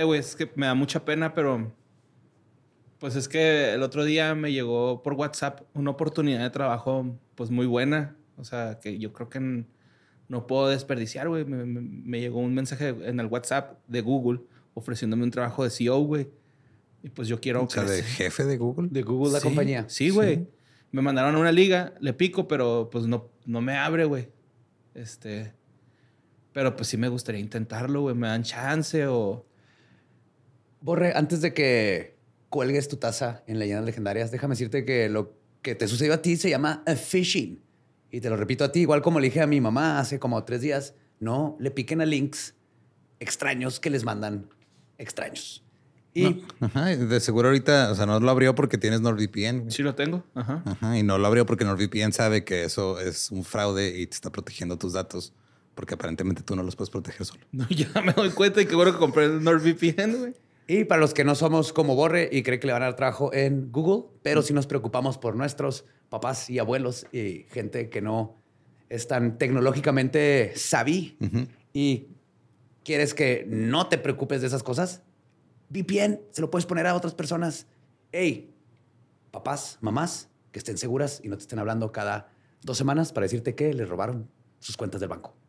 Eh, güey, es que me da mucha pena, pero. Pues es que el otro día me llegó por WhatsApp una oportunidad de trabajo, pues muy buena. O sea, que yo creo que no puedo desperdiciar, güey. Me, me- me llegó un mensaje en el WhatsApp de Google ofreciéndome un trabajo de CEO, güey. Y pues yo quiero. O sea, de jefe de Google. De Google, la Sí, compañía. Sí, güey. Me mandaron a una liga, le pico, pero pues no, no me abre, güey. Este. Pero pues sí me gustaría intentarlo, güey. Me dan chance o. Borre, antes de que cuelgues tu taza en leyendas legendarias, déjame decirte que lo que te sucedió a ti se llama a phishing. Y te lo repito a ti, igual como le dije a mi mamá hace como tres días, no le piquen a links extraños que les mandan extraños. Y Ajá, de seguro ahorita, o sea, no lo abrió porque tienes NordVPN. Sí lo tengo. Ajá. Ajá, y no lo abrió porque NordVPN sabe que eso es un fraude y te está protegiendo tus datos. Porque aparentemente tú no los puedes proteger solo. No, ya me doy cuenta y qué bueno que compré el NordVPN, güey. Y para los que no somos como Borre y creen que le van a dar trabajo en Google, pero sí nos preocupamos por nuestros papás y abuelos y gente que no es tan tecnológicamente savvy y quieres que no te preocupes de esas cosas, VPN se lo puedes poner a otras personas. Hey, papás, mamás, que estén seguras y no te estén hablando cada dos semanas para decirte que les robaron sus cuentas del banco.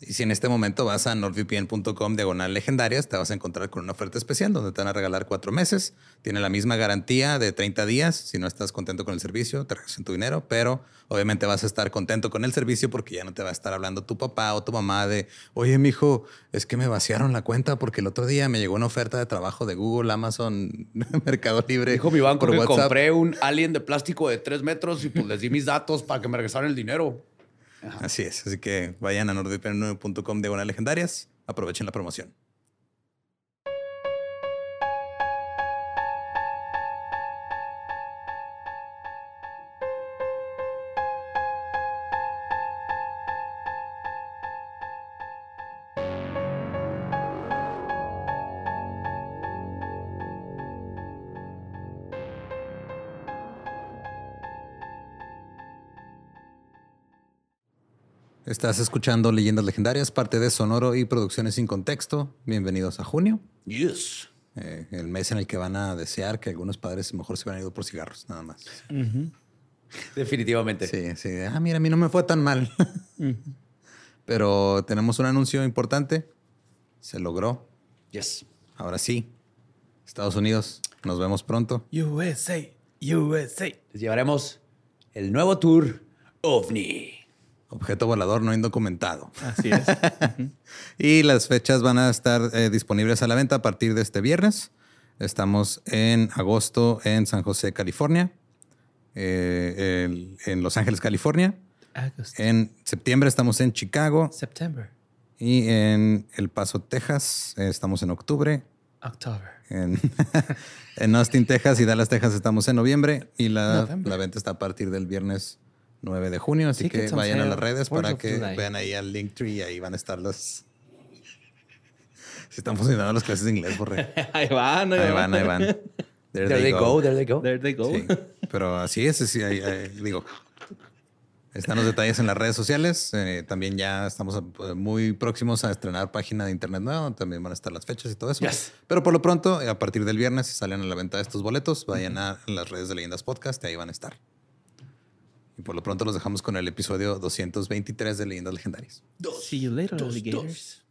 Y si en este momento vas a nordvpn.com diagonal legendarias, te vas a encontrar con una oferta especial donde te van a regalar cuatro meses. Tiene la misma garantía de 30 días. Si no estás contento con el servicio, te regresan tu dinero, pero obviamente vas a estar contento con el servicio porque ya no te va a estar hablando tu papá o tu mamá de, oye, mijo, es que me vaciaron la cuenta porque el otro día me llegó una oferta de trabajo de Google, Amazon, Mercado Libre. Dijo mi banco que WhatsApp". compré un alien de plástico de tres metros y pues les di mis datos para que me regresaran el dinero. Así es. Así que vayan a nordvpn.com diagonal legendarias. Aprovechen la promoción. Estás escuchando Leyendas Legendarias, parte de Sonoro y Producciones sin Contexto. Bienvenidos a junio, Yes. eh, el mes en el que van a desear que algunos padres mejor se hubieran ido por cigarros, nada más. Definitivamente. Sí, sí. Ah, mira, a mí no me fue tan mal. Pero tenemos un anuncio importante. Se logró. Yes. Ahora sí. Estados Unidos, nos vemos pronto. USA, USA. Les llevaremos el nuevo tour OVNI. Objeto volador no indocumentado. Así es. Y las fechas van a estar eh, disponibles a la venta a partir de este viernes. Estamos en agosto en San José, California. Eh, el- en Los Ángeles, California. August. En septiembre estamos en Chicago. September. Y en El Paso, Texas, eh, estamos en octubre. October. En, en Austin, Texas y Dallas, Texas estamos en noviembre. Y la, la venta está a partir del viernes 9 de junio. Así Tickets que vayan a las redes 4th para of que vean ahí al Linktree y ahí van a estar los... Si están funcionando las clases de inglés, borre. Ahí van, Ahí van, ahí van. There, There they go, there they go. There they go. Sí, pero así es, sí, ahí- ahí, digo. Están los detalles en las redes sociales. eh, también ya estamos eh, muy próximos a estrenar página de internet nueva. También van a estar las fechas y todo eso. Yes. Pero por lo pronto, a partir del viernes, si salen a la venta estos boletos, vayan a las redes de Leyendas Podcast y ahí van a estar. Y por lo pronto los dejamos con el episodio 223 de Leyendas Legendarias. See you later, alligators. dos.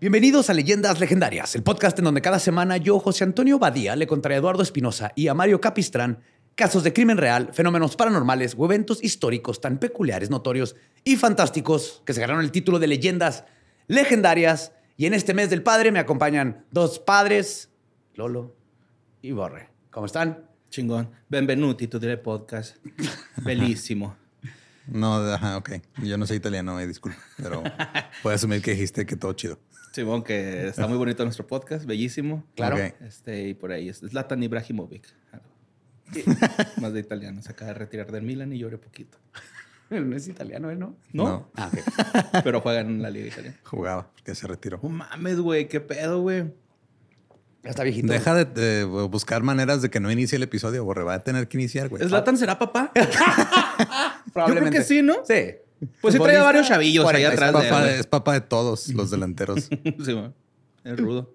Bienvenidos a Leyendas Legendarias, el podcast en donde cada semana yo, José Antonio Badía, le contaré a Eduardo Espinosa y a Mario Capistrán casos de crimen real, fenómenos paranormales o eventos históricos tan peculiares, notorios y fantásticos que se ganaron el título de Leyendas Legendarias. Y en este mes del padre me acompañan dos padres, Lolo y Borre. ¿Cómo están? Chingón. Benvenuti to the podcast. Bellísimo. No, ajá, ok. Yo no soy italiano, me disculpo, pero puedo asumir que dijiste que todo chido. Simón, que está muy bonito nuestro podcast, bellísimo. Claro. Este, y por ahí es Zlatan Ibrahimovic. Más de italiano. Se acaba de retirar del Milan y lloré poquito. No es italiano, ¿eh? ¿no? ¿No? No. Ah, ok. Pero juega en la liga italiana. Jugaba, porque se retiró. No mames, güey. ¿Qué pedo, güey? Ya está viejito. Deja de, de buscar maneras de que no inicie el episodio, Borre. Va a tener que iniciar, güey. ¿Zlatan será papá? Probablemente. Yo creo que sí, ¿no? Sí. Pues sí trae a varios chavillos ahí 40. Es atrás de es papá de todos los delanteros. Sí. Es rudo.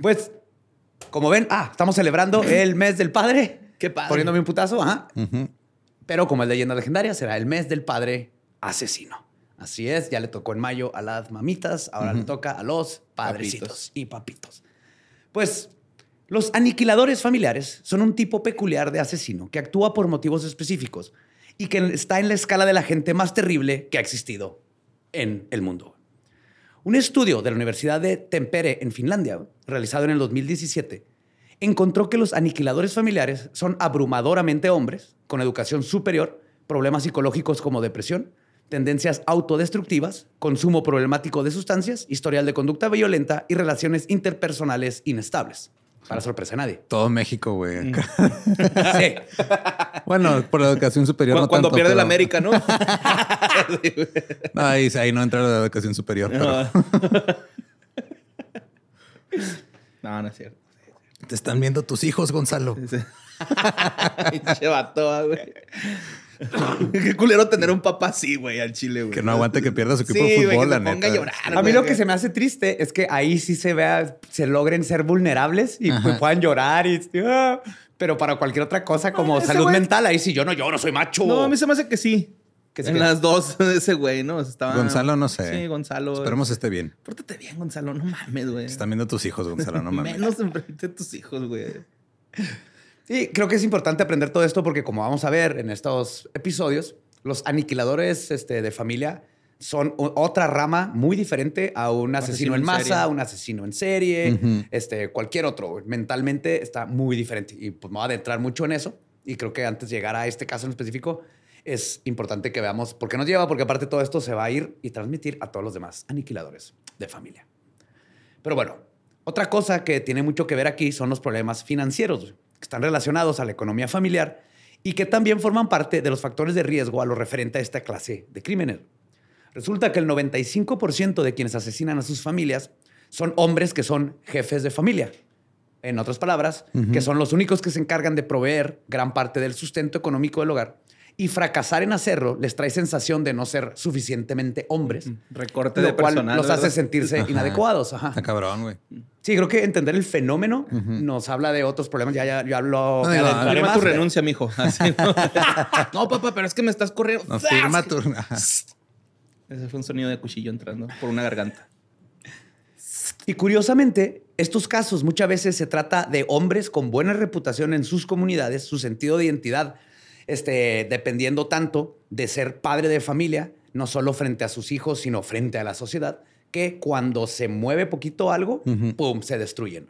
Pues, como ven, ah, estamos celebrando el mes del padre. Qué padre. Poniéndome un putazo, ajá. Ujú. Pero como es leyenda legendaria, será el mes del padre asesino. Así es, ya le tocó en mayo a las mamitas, ahora le toca a los padrecitos Papitos. y papitos. Pues los aniquiladores familiares son un tipo peculiar de asesino que actúa por motivos específicos y que está en la escala de la gente más terrible que ha existido en el mundo. Un estudio de la Universidad de Tempere en Finlandia, realizado en el 2017, encontró que los aniquiladores familiares son abrumadoramente hombres, con educación superior, problemas psicológicos como depresión, tendencias autodestructivas, consumo problemático de sustancias, historial de conducta violenta y relaciones interpersonales inestables. Para sorpresa de nadie. Todo México, güey. Sí. Bueno, por la educación superior. No Cuando tanto, pierde la pero- América, ¿no? No, ahí, ahí no entra la educación superior, pero No, no es cierto. te están viendo tus hijos, Gonzalo. Pinche vato, ah, güey. Qué culero tener un papá así, güey, al chile, güey. Que no aguante que pierda su equipo Sí, de güey, fútbol, que la ponga neta. a llorar. A mí güey, lo que se me hace triste es que ahí sí se vea, se logren ser vulnerables y puedan llorar y ah, pero para cualquier otra cosa como Ah, salud güey- mental, ahí sí yo no lloro, soy macho. No, a mí se me hace que sí. Que en que- las dos, ese güey, ¿no? Estaba... Gonzalo, no sé. Sí, Gonzalo. Esperemos esté bien. Pórtate bien, Gonzalo. No mames, güey. Están viendo tus hijos, Gonzalo, no mames. Menos enfrente de tus hijos, güey. Sí, creo que es importante aprender todo esto porque como vamos a ver en estos episodios, los aniquiladores este, de familia son otra rama muy diferente a un asesino, asesino en en masa, serie. un asesino en serie, este, cualquier otro. Mentalmente está muy diferente y pues me voy a adentrar mucho en eso. Y creo que antes de llegar a este caso en específico, es importante que veamos por qué nos lleva, porque aparte todo esto se va a ir y transmitir a todos los demás aniquiladores de familia. Pero bueno, otra cosa que tiene mucho que ver aquí son los problemas financieros, que están relacionados a la economía familiar y que también forman parte de los factores de riesgo a lo referente a esta clase de crímenes. Resulta que el 95% de quienes asesinan a sus familias son hombres que son jefes de familia. En otras palabras, que son los únicos que se encargan de proveer gran parte del sustento económico del hogar. Y fracasar en hacerlo les trae sensación de no ser suficientemente hombres, Recorte de cual personal. los hace ¿verdad? sentirse Ajá. inadecuados. Ajá. Está cabrón, güey. Sí, creo que entender el fenómeno nos habla de otros problemas. Ya, ya, ya lo No, no, Firma más, tu renuncia, mijo. Así, ¿no? no, papá, pero es que me estás corriendo. No, firma tu... Ese fue un sonido de cuchillo entrando por una garganta. Y curiosamente, estos casos muchas veces se trata de hombres con buena reputación en sus comunidades, su sentido de identidad, este, dependiendo tanto de ser padre de familia, no solo frente a sus hijos, sino frente a la sociedad, que cuando se mueve poquito algo, ¡pum!, se destruyen.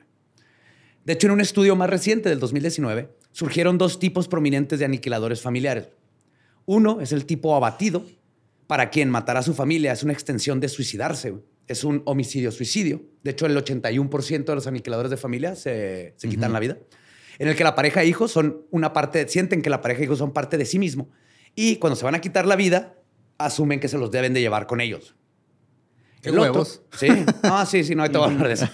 De hecho, en un estudio más reciente del 2019, surgieron dos tipos prominentes de aniquiladores familiares. Uno es el tipo abatido, para quien matar a su familia es una extensión de suicidarse. Es un homicidio-suicidio. De hecho, el 81% de los aniquiladores de familia se, se quitan la vida. En el que la pareja e hijos son una parte, sienten que la pareja e hijos son parte de sí mismo. Y cuando se van a quitar la vida, asumen que se los deben de llevar con ellos. Qué El otro- sí. No, sí, sí, no hay que hablar de eso.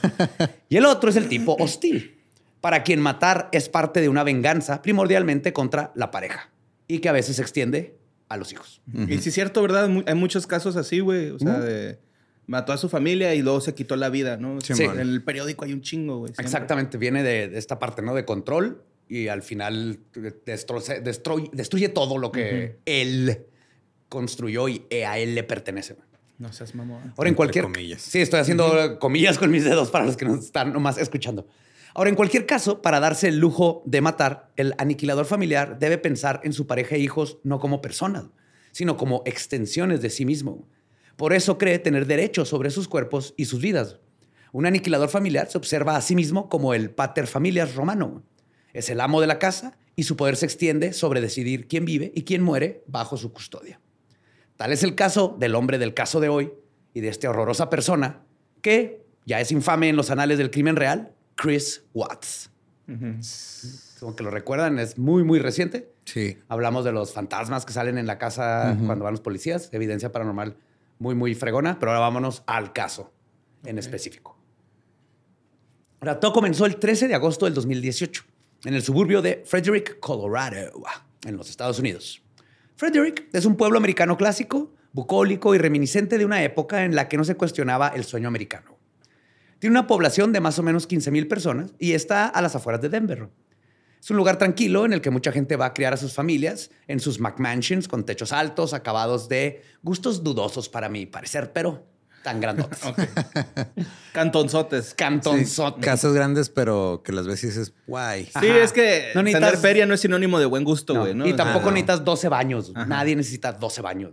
Y el otro es el tipo hostil, para quien matar es parte de una venganza primordialmente contra la pareja y que a veces se extiende a los hijos. Y sí es cierto, ¿verdad? Hay muchos casos así, güey. O sea, de... Mató a su familia y luego se quitó la vida, ¿no? Sí, en el periódico hay un chingo, güey. siempre. Exactamente, viene de, de esta parte, ¿no? De control y al final destroce- destruye, destruye todo lo que él construyó y a él le pertenece. No seas mamón. Ahora, en cualquier. comillas. Sí, estoy haciendo comillas con mis dedos para los que nos están nomás escuchando. Ahora, en cualquier caso, para darse el lujo de matar, el aniquilador familiar debe pensar en su pareja e hijos no como personas, sino como extensiones de sí mismo. Por eso cree tener derechos sobre sus cuerpos y sus vidas. Un aniquilador familiar se observa a sí mismo como el pater familias romano. Es el amo de la casa y su poder se extiende sobre decidir quién vive y quién muere bajo su custodia. Tal es el caso del hombre del caso de hoy y de esta horrorosa persona que ya es infame en los anales del crimen real, Chris Watts. Como que lo recuerdan, es muy, muy reciente. Sí. Hablamos de los fantasmas que salen en la casa cuando van los policías, evidencia paranormal muy, muy fregona, pero ahora vámonos al caso en específico. Ahora, todo comenzó el 13 de agosto del 2018 en el suburbio de Frederick, Colorado, en los Estados Unidos. Frederick es un pueblo americano clásico, bucólico y reminiscente de una época en la que no se cuestionaba el sueño americano. Tiene una población de más o menos 15 mil personas y está a las afueras de Denver. Es un lugar tranquilo en el que mucha gente va a criar a sus familias en sus McMansions con techos altos, acabados de gustos dudosos para mi parecer, pero tan grandotes. Cantonzotes. Cantonzote. Casas grandes, pero que las ves y dices, guay. Sí, Ajá. es que No tener necesitas- feria no es sinónimo de buen gusto, güey, ¿no? Y tampoco no. necesitas 12 baños. Nadie necesita 12 baños.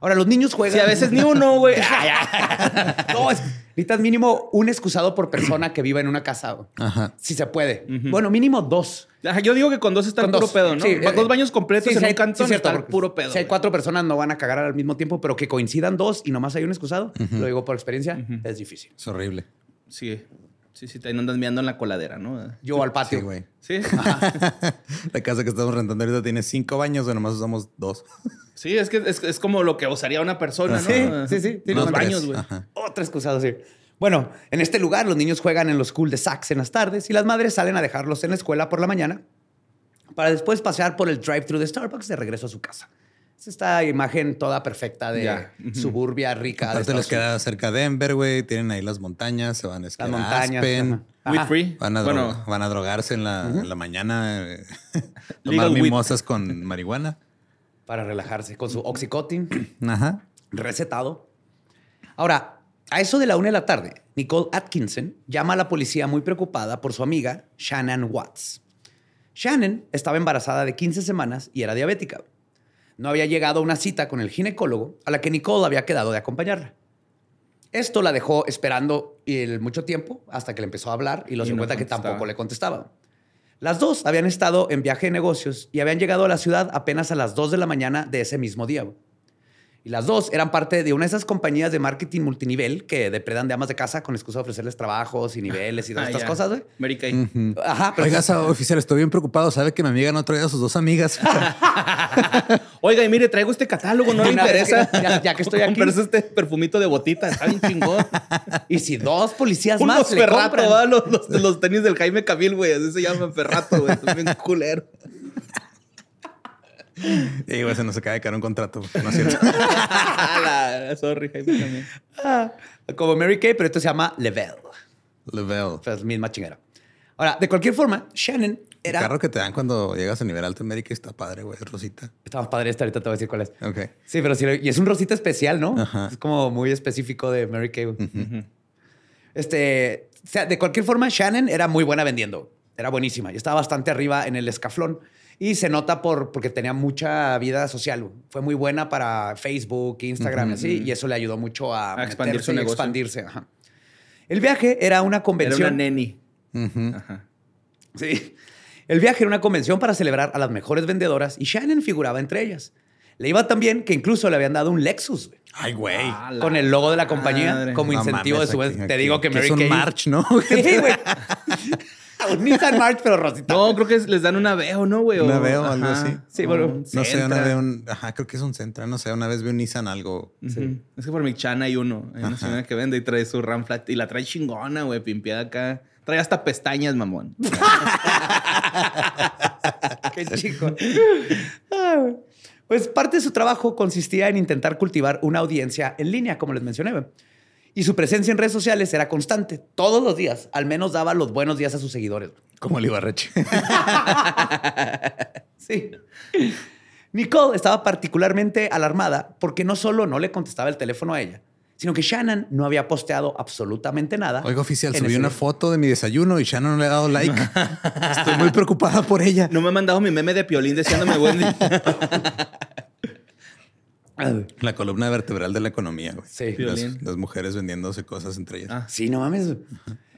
Ahora, los niños juegan. Sí, a veces ni uno, güey. no, es- necesitas mínimo un excusado por persona que viva en una casa. güey. Ajá. Si se puede. Bueno, mínimo dos. Ajá, Yo digo que con dos está el puro dos. pedo, ¿no? Sí, eh, dos baños completos sí, en un cantón sí, está el puro pedo. Si hay cuatro personas no van a cagar al mismo tiempo, pero que coincidan dos y nomás hay un excusado, lo digo por experiencia, es difícil. Es horrible. Sí, sí, sí, te andas meando en la coladera, ¿no? Yo al patio. Sí, güey. Sí, La casa que estamos rentando ahorita tiene cinco baños, o nomás usamos dos. sí, es que es, es como lo que usaría una persona, Sí, ¿no? sí, sí. Tiene los baños, güey. Ajá. Otro excusado, sí. Bueno, en este lugar los niños juegan en los school de sax en las tardes y las madres salen a dejarlos en la escuela por la mañana para después pasear por el drive-thru de Starbucks de regreso a su casa. Es esta imagen toda perfecta de suburbia rica. Aparte les queda cerca de Denver, güey. Tienen ahí las montañas, se van a esquiar Las a montañas. Aspen. Weed free. Van a, bueno, dro- van a drogarse en la, en la mañana. eh, Legal tomar weed. mimosas con marihuana. Para relajarse con su Oxycontin Ajá. recetado. Ahora, a eso de la una de la tarde, Nicole Atkinson llama a la policía muy preocupada por su amiga Shannon Watts. Shannon estaba embarazada de 15 semanas y era diabética. No había llegado a una cita con el ginecólogo a la que Nicole había quedado de acompañarla. Esto la dejó esperando el mucho tiempo hasta que le empezó a hablar y lo no cuenta que tampoco le contestaba. Las dos habían estado en viaje de negocios y habían llegado a la ciudad apenas a las 2 de la mañana de ese mismo día. Y las dos eran parte de una de esas compañías de marketing multinivel que depredan de amas de casa con excusa de ofrecerles trabajos y niveles y todas Ah, estas cosas, güey. Mary Kay. Ajá, pero Oiga, oficial, estoy bien preocupado. Sabe que mi amiga no trae a sus dos amigas. Oiga, y mire, traigo este catálogo, no le vez interesa. que- ya- ya que estoy aquí. Comprarse este perfumito de botita, está bien chingón. y si dos policías Unos más le ferrato, compran. ¿va? Los, los, los tenis del Jaime Cabil, güey. Así se llaman ferrato, güey. Bien culero. y güey, se nos acaba de caer un contrato. No es cierto. La- Sorry, Jaime también. Ah, como Mary Kay, pero esto se llama Level. Level. Pues misma chingera. Ahora, de cualquier forma, Shannon El era... carro que te dan cuando llegas a nivel alto en América está padre, güey. es Rosita. Está más padre esta, ahorita te voy a decir cuál es. Ok. Sí, pero sí, y es un rosita especial, ¿no? Ajá. Es como muy específico de Mary Kay. Este, o sea, de cualquier forma, Shannon era muy buena vendiendo. Era buenísima y estaba bastante arriba en el escaflón. Y se nota por, porque tenía mucha vida social. Fue muy buena para Facebook, Instagram y así. Y eso le ayudó mucho a, A expandir meterse su y negocio. expandirse. Ajá. El viaje era una Era convención. una neni. Ajá. Sí. El viaje era una convención para celebrar a las mejores vendedoras y Shannon figuraba entre ellas. Le iba tan bien que incluso le habían dado un Lexus güey, Ay, güey. Ah, con el logo de la compañía madre. como No incentivo mames, de su aquí- Te digo que que Mary es un Kay- March, ¿no? Sí, güey. un Nissan March, pero rosita. No, creo que les dan una Veo, ¿no, güey? Una O- Veo, algo así. Sí, bueno, Un No sé, una vez un... Ajá, creo que es un Centra. No sé, una vez vi un Nissan algo. Ujú. Es que por mi chana hay uno. Hay una señora que vende y trae su RAM flat. Y la trae chingona, güey, pimpeada acá. Trae hasta pestañas, mamón. Qué chico. Ah. Pues parte de su trabajo consistía en intentar cultivar una audiencia en línea, como les mencioné. Y su presencia en redes sociales era constante. Todos los días, al menos daba los buenos días a sus seguidores. Como el Ibarreche. Sí. Nicole estaba particularmente alarmada porque no solo no le contestaba el teléfono a ella, sino que Shannon no había posteado absolutamente nada. Oiga, oficial, subí una día. foto de mi desayuno y Shannon no le ha dado like. Estoy muy preocupada por ella. No me ha mandado mi meme de piolín diciéndome buen día. La columna vertebral de la economía, güey. Sí. Las, Violín. las mujeres vendiéndose cosas entre ellas. Ah. Sí, no mames.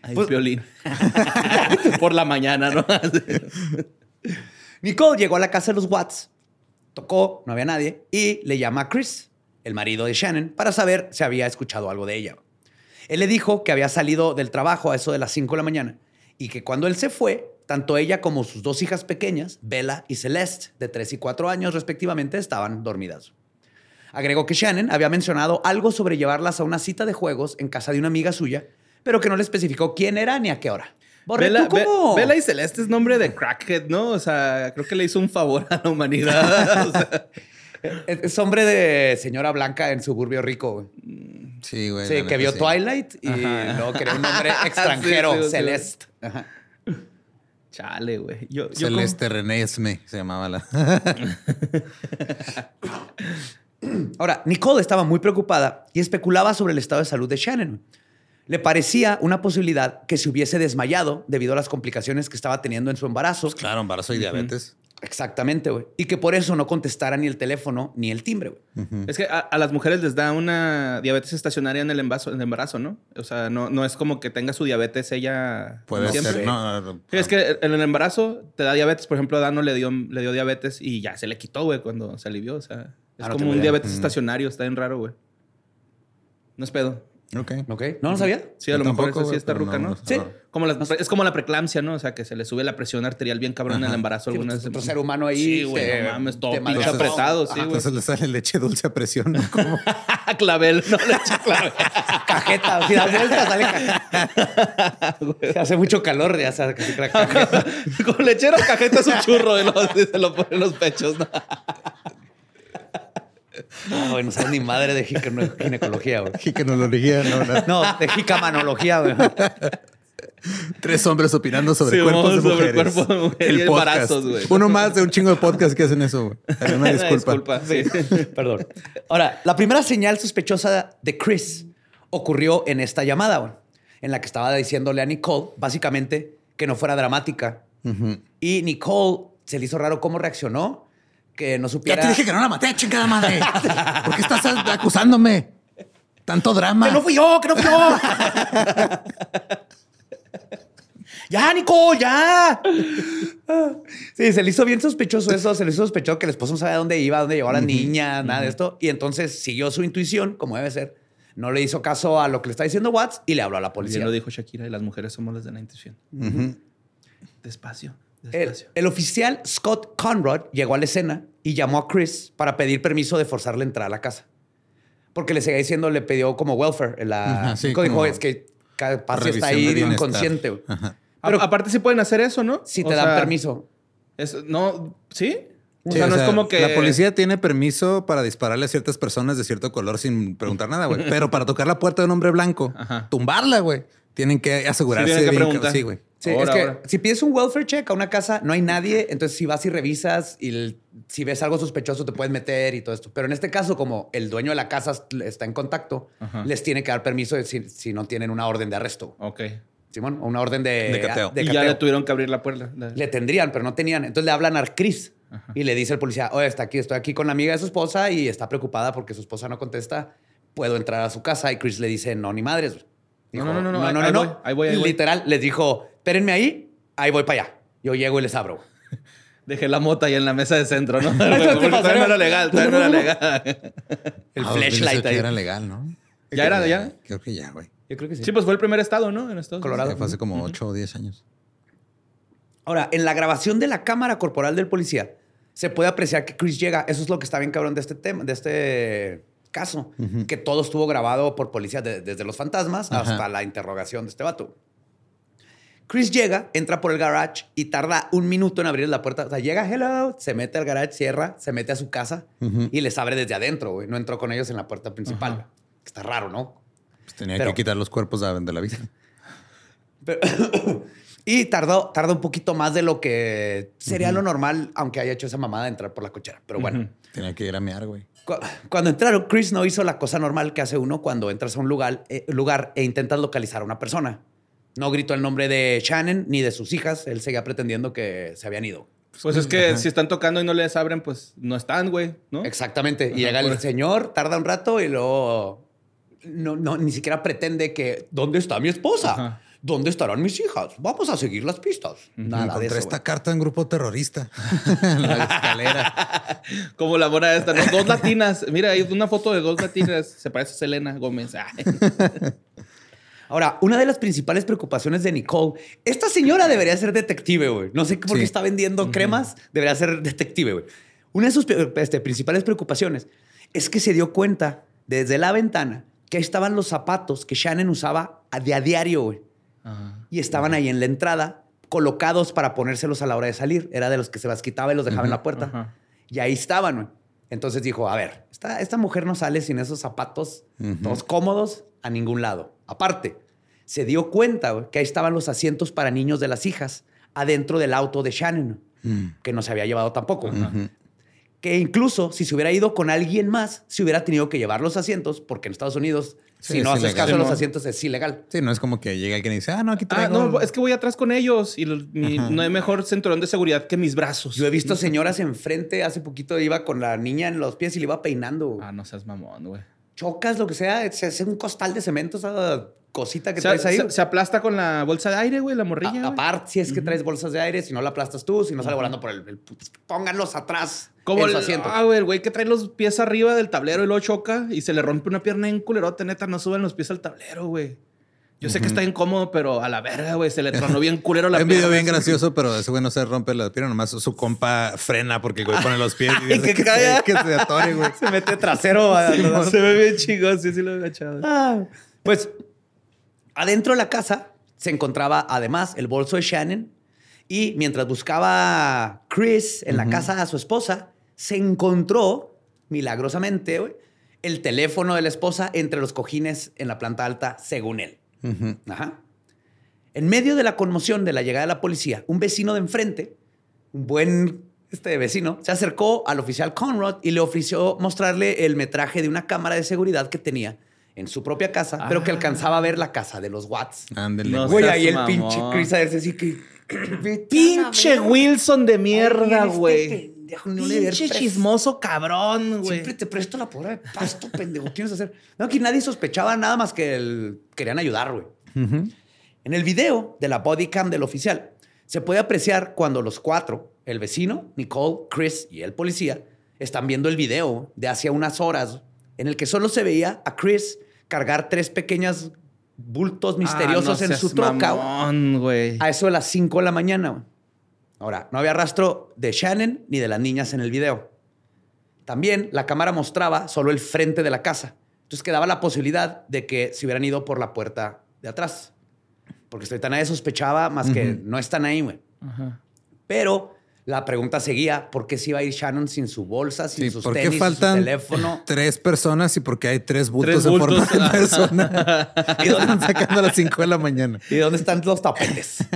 Ay, Pues- piolín. Por la mañana, ¿no? Nicole llegó a la casa de los Watts, tocó, no había nadie, y le llama a Chris, el marido de Shannon, para saber si había escuchado algo de ella. Él le dijo que había salido del trabajo a eso de las 5 de la mañana y que cuando él se fue, tanto ella como sus dos hijas pequeñas, Bella y Celeste, de 3 y 4 años respectivamente, estaban dormidas. Agregó que Shannon había mencionado algo sobre llevarlas a una cita de juegos en casa de una amiga suya, pero que no le especificó quién era ni a qué hora. Borre, Vela, ¿tú cómo? Y Celeste es nombre de crackhead, ¿no? O sea, creo que le hizo un favor a la humanidad. O sea, Es, hombre de señora blanca en suburbio rico. güey. Sí, güey. Sí, que vio sí. Twilight y Ajá. luego quería un nombre extranjero, Sí, sí, sí. Celeste. Ajá. chale, güey. Yo, yo Celeste René Esme se llamaba la. Ahora, Nicole estaba muy preocupada y especulaba sobre el estado de salud de Shannon. Le parecía una posibilidad que se hubiese desmayado debido a las complicaciones que estaba teniendo en su embarazo. Claro, embarazo y diabetes. Exactamente, güey. Y que por eso no contestara ni el teléfono ni el timbre, güey. Es que a, a las mujeres les da una diabetes estacionaria en el, embarazo, en el embarazo, ¿no? O sea, no, no es como que tenga su diabetes ella Puede siempre. ser. No, no, no. Es que en el embarazo te da diabetes. Por ejemplo, Dano le dio, le dio diabetes y ya se le quitó, güey, cuando se alivió. O sea, es Ah, no como un diabetes estacionario. Está bien raro, güey. No es pedo. Ok. ¿Ok? ¿No lo sabía? Sí, a Yo lo mejor tampoco, eso sí está ruca, no, Sí. sé. Como la- es como la preeclampsia, ¿no? O sea, que se le sube la presión arterial bien cabrón en el embarazo. Sí, algunas otro ser humano ahí Sí, güey, no mames, todo pinche apretado, sí, güey. Entonces le sale leche dulce a presión. ¿no? Como clavel, no le eché clavel. Cajeta. Si das vuelta, sale cajeta. Se hace mucho calor, ya sabes que sí, la cajeta. Con lechero cajeta es un churro y lo- se lo pone en los pechos, ¿no? No, güey, no sabes ni madre de gine- ginecología, güey. Jicanología, no, no. No, de jicamanología, güey. Tres hombres opinando sobre Sí, cuerpos de sobre mujeres. cuerpos de mujeres y podcast. embarazos, güey. Uno más de un chingo de podcasts que hacen eso, güey. Una Una disculpa. sí. Perdón. Ahora, la primera señal sospechosa de Chris ocurrió en esta llamada, güey, en la que estaba diciéndole a Nicole, básicamente, que no fuera dramática. Y Nicole se le hizo raro cómo reaccionó, que no Ya supiera... te dije que no la maté, chingada madre. ¿Por qué estás acusándome? Tanto drama. ¡Que no fui yo! ¡Que no fui yo! ¡Ya, Nicole! ¡Ya! Sí, se le hizo bien sospechoso eso. Se le hizo sospechoso que el esposo no sabía dónde iba, dónde llevó a las niñas, nada de esto. Y entonces siguió su intuición, como debe ser. No le hizo caso a lo que le está diciendo Watts y le habló a la policía. lo dijo Shakira y las mujeres somos las de la intuición. Despacio, El, despacio. el oficial Scott Conrad llegó a la escena y llamó a Chris para pedir permiso de forzarle a entrar a la casa. Porque le seguía diciendo, le pidió como welfare. La, Ajá, sí, dijo, como es que capaz está de ahí inconsciente. Pero- A- aparte sí pueden hacer eso, ¿no? Si O te dan sea, permiso. es- no, ¿sí? O Sí, sea, o no sea, es como que... La policía tiene permiso para dispararle a ciertas personas de cierto color sin preguntar nada, güey. Pero para tocar la puerta de un hombre blanco, Ajá. tumbarla, güey. Tienen que asegurarse Sí, tienen que bien. Sí, güey. Sí, Ahora, es que ahora. si pides un welfare check a una casa, no hay nadie. Entonces, si vas y revisas y el- si ves algo sospechoso, te puedes meter y todo esto. Pero en este caso, como el dueño de la casa está en contacto, Ajá. les tiene que dar permiso de si, si no tienen una orden de arresto. Ok. Simón, o una orden de, De cateo. de y ya le tuvieron que abrir la puerta. Le tendrían, pero no tenían. Entonces le hablan a Y le dice el policía, oye, está aquí, estoy aquí con la amiga de su esposa y está preocupada porque su esposa no contesta. Puedo entrar a su casa y Chris le dice, no, ni madres. No, no, no, no, ahí- ahí voy, ahí voy, ahí voy. Literal, les dijo, espérenme ahí, ahí voy para allá. Yo llego y les abro. Dejé la mota ahí en la mesa de centro, ¿no? todavía no ¿no? era legal, todavía no era legal. El Ah, flashlight 2018 ahí. era legal, ¿no? ¿Ya era, ya? Creo que ya, güey. Yo creo que sí. Sí, pues fue el primer estado, ¿no? En Estados Unidos. Colorado. Ya fue hace como 8 o 10 años. Ahora, en la grabación de la cámara corporal del policía, se puede apreciar que Chris llega. Eso es lo que está bien cabrón de este tema, de este caso, que todo estuvo grabado por policía de- desde los fantasmas Ajá. hasta la interrogación de este vato. Chris llega, entra por el garage y tarda un minuto en abrir la puerta. O sea, llega, hello, se mete al garage, cierra, se mete a su casa y les abre desde adentro, güey. No entró con ellos en la puerta principal. Está raro, ¿no? Pues tenía Pero- que quitar los cuerpos de, la vista. y tardó, tardó un poquito más de lo que sería lo normal, aunque haya hecho esa mamada de entrar por la cochera. Pero bueno. Tenía que ir a mear, güey. Cuando entraron, Chris no hizo la cosa normal que hace uno cuando entras a un lugar, eh, lugar e intentas localizar a una persona. No gritó el nombre de Shannon ni de sus hijas. Él seguía pretendiendo que se habían ido. Pues es que si están tocando y no les abren, pues no están, güey, ¿no? Exactamente. y llega el señor, tarda un rato y luego no, no, ni siquiera pretende que ¿dónde está mi esposa? ¿Dónde estarán mis hijas? Vamos a seguir las pistas. Nada Encontré de esta carta en grupo terrorista. en la escalera. Como la buena esta, Dos latinas. Mira, hay una foto de dos latinas. Se parece a Selena Gómez. Ahora, una de las principales preocupaciones de Nicole, esta señora debería ser detective, güey. No sé por qué está vendiendo cremas, debería ser detective, güey. Una de sus este, principales preocupaciones es que se dio cuenta desde la ventana que ahí estaban los zapatos que Shannon usaba a, de a diario, güey. Y estaban ahí en la entrada, colocados para ponérselos a la hora de salir. Era de los que se las quitaba y los dejaba en la puerta. Y ahí estaban, güey. Entonces dijo, a ver, esta, esta mujer no sale sin esos zapatos, todos cómodos, a ningún lado. Aparte, se dio cuenta que ahí estaban los asientos para niños de las hijas adentro del auto de Shannon, mm. que no se había llevado tampoco. Que incluso si se hubiera ido con alguien más, se hubiera tenido que llevar los asientos, porque en Estados Unidos, si no haces caso los asientos, es ilegal. Sí, no es como que llega alguien y dice, ah, no, aquí ah, traigo. no, es que voy atrás con ellos y no hay mejor cinturón de seguridad que mis brazos. Yo he visto señoras enfrente, hace poquito iba con la niña en los pies y le iba peinando. Ah, no seas mamón, güey chocas, lo que sea, se hace un costal de cemento, esa cosita que traes ahí. Se, aplasta con la bolsa de aire, güey, la morrilla. aparte, si es que traes bolsas de aire, si no la aplastas tú, si no sale volando por el, pónganlos atrás. Como el, asiento. Ah, güey, el güey que trae los pies arriba del tablero y lo choca y se le rompe una pierna en culerote, neta, no suben los pies al tablero, güey. Yo sé que está incómodo, pero a la verga, güey, se le tronó bien culero la pierna. Un video bien gracioso, pero ese güey no se rompe la pierna, nomás su compa frena porque el güey pone los pies y que, cae, que se atore, güey. Se mete trasero. se ve bien chingón, sí, sí lo he agachado. Ah, pues adentro de la casa se encontraba además el bolso de Shannon y mientras buscaba Chris en la casa a su esposa, se encontró milagrosamente, el teléfono de la esposa entre los cojines en la planta alta, según él. Ajá. En medio de la conmoción de la llegada de la policía, un vecino de enfrente, un buen este vecino, se acercó al oficial Conrad y le ofreció mostrarle el metraje de una cámara de seguridad que tenía en su propia casa, pero que ah. alcanzaba a ver la casa de los Watts. Ándale. güey, ahí el pinche Chris a así que... pinche Wilson de mierda, este güey. Pinche chismoso cabrón, güey. Siempre te presto la porra de pasto, pendejo. ¿Qué quieres hacer? No, aquí nadie sospechaba nada más que el... querían ayudar, güey. En el video de la body cam del oficial, se puede apreciar cuando los cuatro, el vecino, Nicole, Chris y el policía, están viendo el video de hace unas horas en el que solo se veía a Chris cargar tres pequeñas bultos ah, misteriosos en su troca. a eso de las 5 de la mañana. Ahora, no había rastro de Shannon ni de las niñas en el video. También la cámara mostraba solo el frente de la casa. Entonces quedaba la posibilidad de que se hubieran ido por la puerta de atrás. Porque tan nadie sospechaba más que no están ahí, güey. Pero la pregunta seguía, ¿por qué se iba a ir Shannon sin su bolsa, sin sus tenis, faltan su teléfono? Tres personas y por qué hay tres bultos, en forma de persona. ¿Y dónde están sacando a las cinco de la mañana? ¿Y dónde están los tapetes?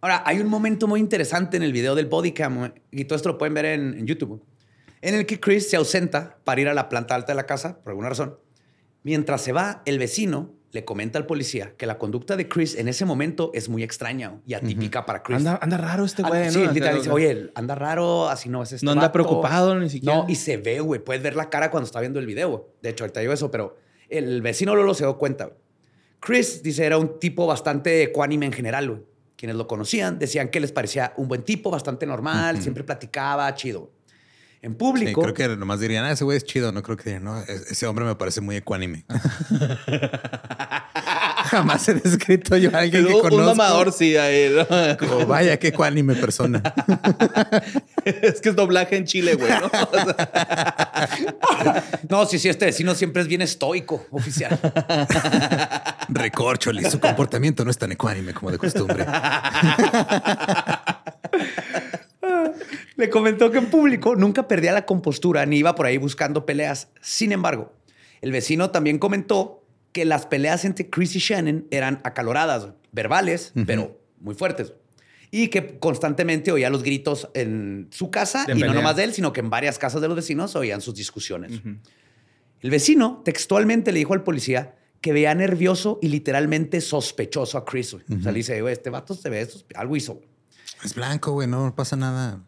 Ahora, hay un momento muy interesante en el video del bodycam, y todo esto lo pueden ver en, YouTube, en el que Chris se ausenta para ir a la planta alta de la casa, por alguna razón. Mientras se va, el vecino le comenta al policía que la conducta de Chris en ese momento es muy extraña y atípica para Chris. Anda, raro este güey, ¿no? Sí, dice, oye, anda raro, así no es este No anda preocupado ni siquiera. No, y se ve, güey. Puedes ver la cara cuando está viendo el video. De hecho, ahorita digo eso, pero el vecino Lolo se dio cuenta. Chris, dice, era un tipo bastante ecuánime en general, güey. Quienes lo conocían decían que les parecía un buen tipo, bastante normal, siempre platicaba, chido en público. Sí, creo que nomás dirían, ah, ese güey es chido. No creo que dirían, no, ese hombre me parece muy ecuánime. Jamás he descrito yo a alguien que conozco. Un mamador, sí, a él. Como, vaya, qué ecuánime persona. es que es doblaje en Chile, güey. ¿no? no, sí, sí, este vecino siempre es bien estoico, oficial. Recorcholi, su comportamiento no es tan ecuánime como de costumbre. Le comentó que en público nunca perdía la compostura ni iba por ahí buscando peleas. Sin embargo, el vecino también comentó que las peleas entre Chris y Shannon eran acaloradas, verbales, pero muy fuertes. Y que constantemente oía los gritos en su casa, De y no nomás de él, sino que en varias casas de los vecinos oían sus discusiones. El vecino textualmente le dijo al policía que veía nervioso y literalmente sospechoso a Chris. güey. O sea, le dice, este vato se ve, algo hizo. güey". Es blanco, güey, no pasa nada.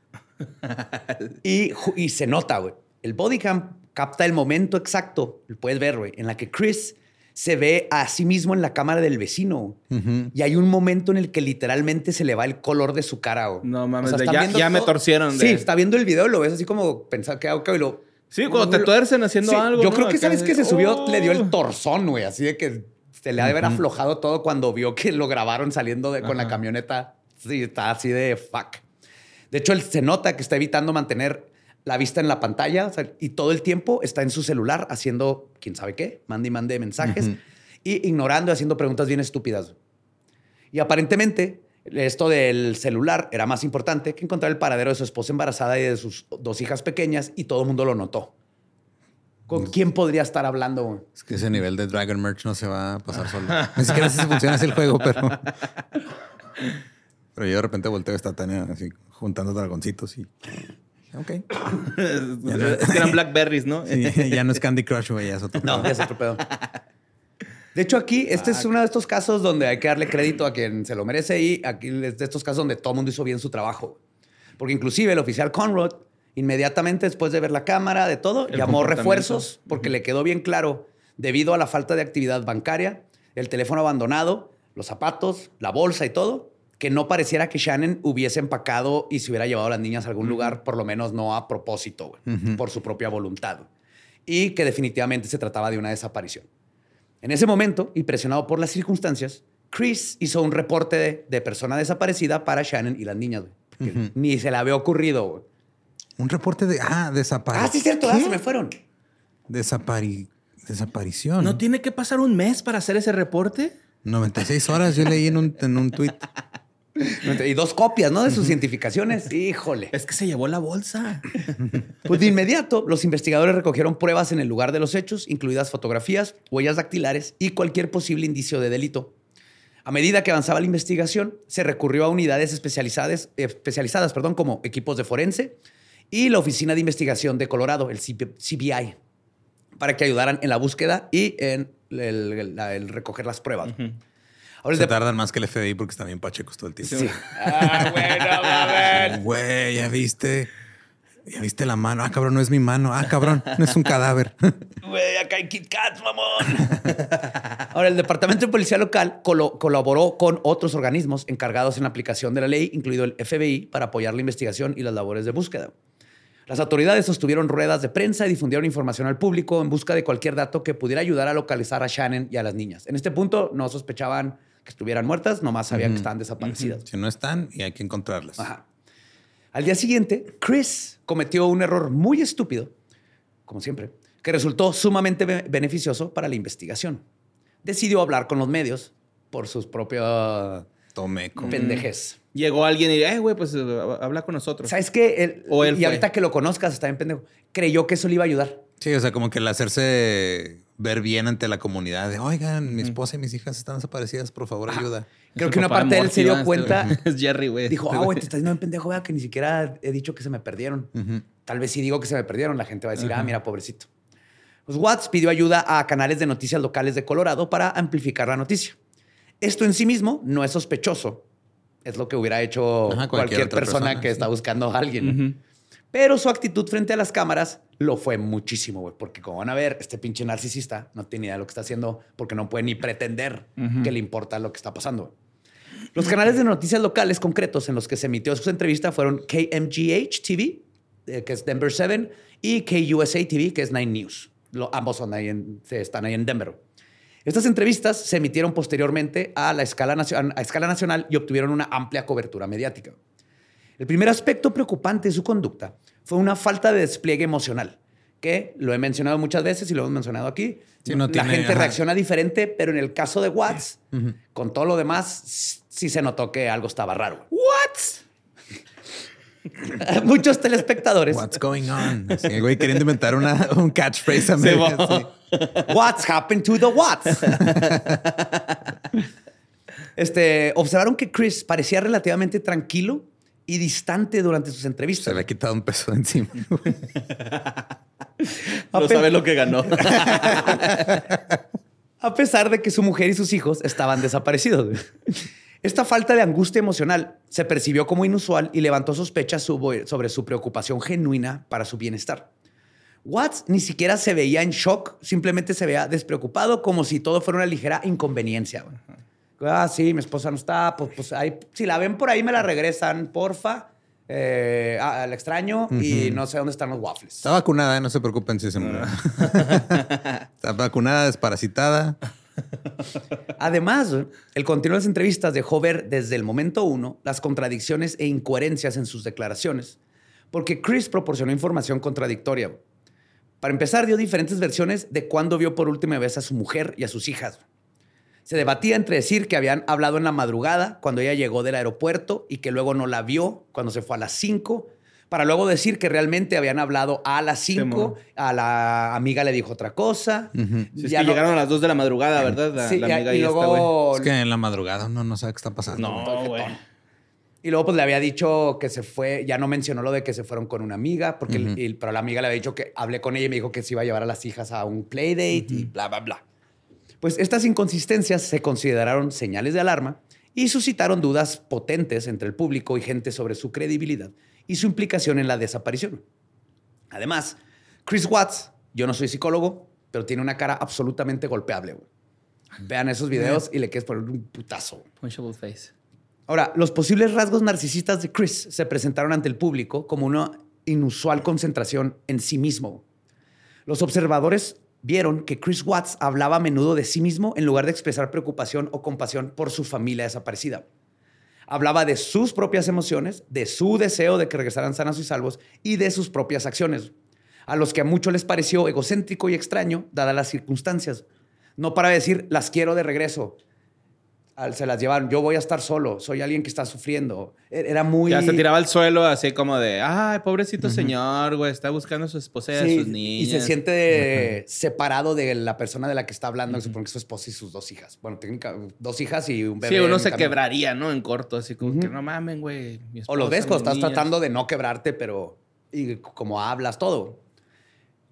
Y, y se nota, güey. El bodycam capta el momento exacto, lo puedes ver, güey, en la que Chris se ve a sí mismo en la cámara del vecino. Y hay un momento en el que literalmente se le va el color de su cara. güey. No mames, ya- ya me torcieron de- Sí, está viendo el video y lo ves así como pensar que hago y lo. Sí, cuando te tuercen haciendo Sí, algo. Yo ¿no? creo que Acá sabes de, que se subió, "Oh". le dio el torzón, güey, así de que se le ha de haber aflojado todo cuando vio que lo grabaron saliendo de, con la camioneta. Sí, está así de fuck. De hecho, él se nota que está evitando mantener la vista en la pantalla o sea, y todo el tiempo está en su celular haciendo quién sabe qué, mande y mande mensajes y ignorando y haciendo preguntas bien estúpidas. Y aparentemente, esto del celular era más importante que encontrar el paradero de su esposa embarazada y de sus dos hijas pequeñas, y todo el mundo lo notó. ¿Con quién podría estar hablando? Es que ese nivel de Dragon Merch no se va a pasar solo. Ni siquiera sé si funciona así el juego, pero. Pero yo de repente volteo a esta Tania así juntando dragoncitos y. Ok. es que eran Blackberries, ¿no? Sí, ya no es Candy Crush, güey, ya es otro. No, pedo. ya es otro pedo. De hecho, aquí, este es uno de estos casos donde hay que darle crédito a quien se lo merece y aquí es de estos casos donde todo el mundo hizo bien su trabajo. Porque inclusive el oficial Conrad, inmediatamente después de ver la cámara, de todo, El llamó refuerzos porque le quedó bien claro, debido a la falta de actividad bancaria, el teléfono abandonado, los zapatos, la bolsa y todo, que no pareciera que Shannon hubiese empacado y se hubiera llevado a las niñas a algún lugar, por lo menos no a propósito, güey, por su propia voluntad. Y que definitivamente se trataba de una desaparición. En ese momento, y presionado por las circunstancias, Chris hizo un reporte de, de persona desaparecida para Shannon y las niñas. güey, Ni se le había ocurrido. güey. Un reporte de. Ah, desaparición. Ah, sí, es cierto, ah, se me fueron. Desapari... Desaparición. ¿No tiene que pasar un mes para hacer ese reporte? 96 horas, yo leí en un, en un tweet. Y dos copias, ¿no? De sus identificaciones. Híjole. Es que se llevó la bolsa. Pues de inmediato, los investigadores recogieron pruebas en el lugar de los hechos, incluidas fotografías, huellas dactilares y cualquier posible indicio de delito. A medida que avanzaba la investigación, se recurrió a unidades especializadas, especializadas perdón, como equipos de forense y la Oficina de Investigación de Colorado, el CB CBI, para que ayudaran en la búsqueda y en el, el- la- el recoger las pruebas. Ahora, Se de- tardan más que el FBI porque están bien pachecos todo el tiempo. Sí. Ah, bueno, mames. Güey, ya viste. Ya viste la mano. Ah, cabrón, no es mi mano. Ah, cabrón, no es un cadáver. Güey, acá hay Kit Kats, mamón. Ahora, el Departamento de Policía Local colo- colaboró con otros organismos encargados en la aplicación de la ley, incluido el FBI, para apoyar la investigación y las labores de búsqueda. Las autoridades sostuvieron ruedas de prensa y difundieron información al público en busca de cualquier dato que pudiera ayudar a localizar a Shannon y a las niñas. En este punto no sospechaban que estuvieran muertas, nomás sabían que estaban desaparecidas. Si no están, y hay que encontrarlas. Ajá. Al día siguiente, Chris cometió un error muy estúpido, como siempre, que resultó sumamente be- beneficioso para la investigación. Decidió hablar con los medios por sus propios Tomeco. pendejes. Llegó alguien y eh, güey, pues eh, habla con nosotros. ¿Sabes qué? Él- O él y fue. ahorita que lo conozcas, está bien pendejo. Creyó que eso le iba a ayudar. Sí, o sea, como que el hacerse ver bien ante la comunidad de, oigan, mi esposa y mis hijas están desaparecidas, por favor, ayuda. Creo que una parte de él se dio cuenta. Es Jerry, güey. Dijo, ah, güey, te estás diciendo en pendejo, vea, que ni siquiera he dicho que se me perdieron. Tal vez si digo que se me perdieron, la gente va a decir, ah, mira, pobrecito. Pues Watts pidió ayuda a canales de noticias locales de Colorado para amplificar la noticia. Esto en sí mismo no es sospechoso. Es lo que hubiera hecho Ajá, cualquier persona, persona, que sí. está buscando a alguien. Pero su actitud frente a las cámaras lo fue muchísimo, güey. Porque como van a ver, este pinche narcisista no tiene idea de lo que está haciendo porque no puede ni pretender que le importa lo que está pasando. Los canales de noticias locales concretos en los que se emitió su entrevista fueron KMGH TV, eh, que es Denver 7, y KUSA TV, que es Nine News. Lo- ambos son ahí en- están ahí en Denver. Estas entrevistas se emitieron posteriormente a, la escala, a escala nacional y obtuvieron una amplia cobertura mediática. El primer aspecto preocupante de su conducta fue una falta de despliegue emocional, que lo he mencionado muchas veces y lo hemos mencionado aquí. Sí, no la tiene- gente ajá. reacciona diferente, pero en el caso de Watts, con todo lo demás, sí se notó que algo estaba raro. ¿What? muchos telespectadores. What's going on? El güey queriendo inventar una, un catchphrase a Sí, medias, mo. sí. What's happened to the Watts? este, observaron que Chris parecía relativamente tranquilo y distante durante sus Se entrevistas. le ha quitado un peso de encima. No sabe lo que ganó. A pesar de que su mujer y sus hijos estaban desaparecidos. Esta falta de angustia emocional se percibió como inusual y levantó sospechas sobre su preocupación genuina para su bienestar. Watts ni siquiera se veía en shock, simplemente se veía despreocupado, como si todo fuera una ligera inconveniencia. Ah, sí, mi esposa no está, pues, pues ahí, si la ven por ahí me la regresan, porfa. Eh, ah, la extraño y no sé dónde están los waffles. Está vacunada, no se preocupen si se murió. Está vacunada, desparasitada. Además, el continuo de las entrevistas dejó ver desde el momento uno las contradicciones e incoherencias en sus declaraciones, porque Chris proporcionó información contradictoria. Para empezar, dio diferentes versiones de cuándo vio por última vez a su mujer y a sus hijas. Se debatía entre decir que habían hablado en la madrugada cuando ella llegó del aeropuerto y que luego no la vio cuando se fue a las 5, para luego decir que realmente habían hablado a las 5, mo. a la amiga le dijo otra cosa. Si es Ya que no- llegaron a las 2 de la madrugada, ¿verdad? La, Sí, la amiga y y esta, luego Es que en la madrugada uno no sabe qué está pasando. No, güey. Y luego pues le había dicho que se fue, ya no mencionó lo de que se fueron con una amiga, porque el- el- pero la amiga le había dicho que hablé con ella y me dijo que se iba a llevar a las hijas a un playdate y bla, bla, bla. Pues estas inconsistencias se consideraron señales de alarma y suscitaron dudas potentes entre el público y gente sobre su credibilidad y su implicación en la desaparición. Además, Chris Watts, yo no soy psicólogo, pero tiene una cara absolutamente golpeable. Vean esos videos y le quieres poner un putazo. Punchable face. Ahora, los posibles rasgos narcisistas de Chris se presentaron ante el público como una inusual concentración en sí mismo. Los observadores vieron que Chris Watts hablaba a menudo de sí mismo en lugar de expresar preocupación o compasión por su familia desaparecida. Hablaba de sus propias emociones, de su deseo de que regresaran sanos y salvos y de sus propias acciones, a los que a muchos les pareció egocéntrico y extraño dadas las circunstancias. No para decir, las quiero de regreso. Se las llevaron, yo voy a estar solo, soy alguien que está sufriendo. E- Era muy... Ya se tiraba al suelo así como de, ay, pobrecito señor, güey, está buscando a su esposa y a sus y niñas. se siente separado de la persona de la que está hablando, que supone que es su esposa y sus dos hijas. Bueno, técnica, dos hijas y un bebé. Sí, uno se camino. quebraría, ¿no? En corto, así como que no mamen, güey. O lo ves estás niñas". tratando de no quebrarte, pero y como hablas todo.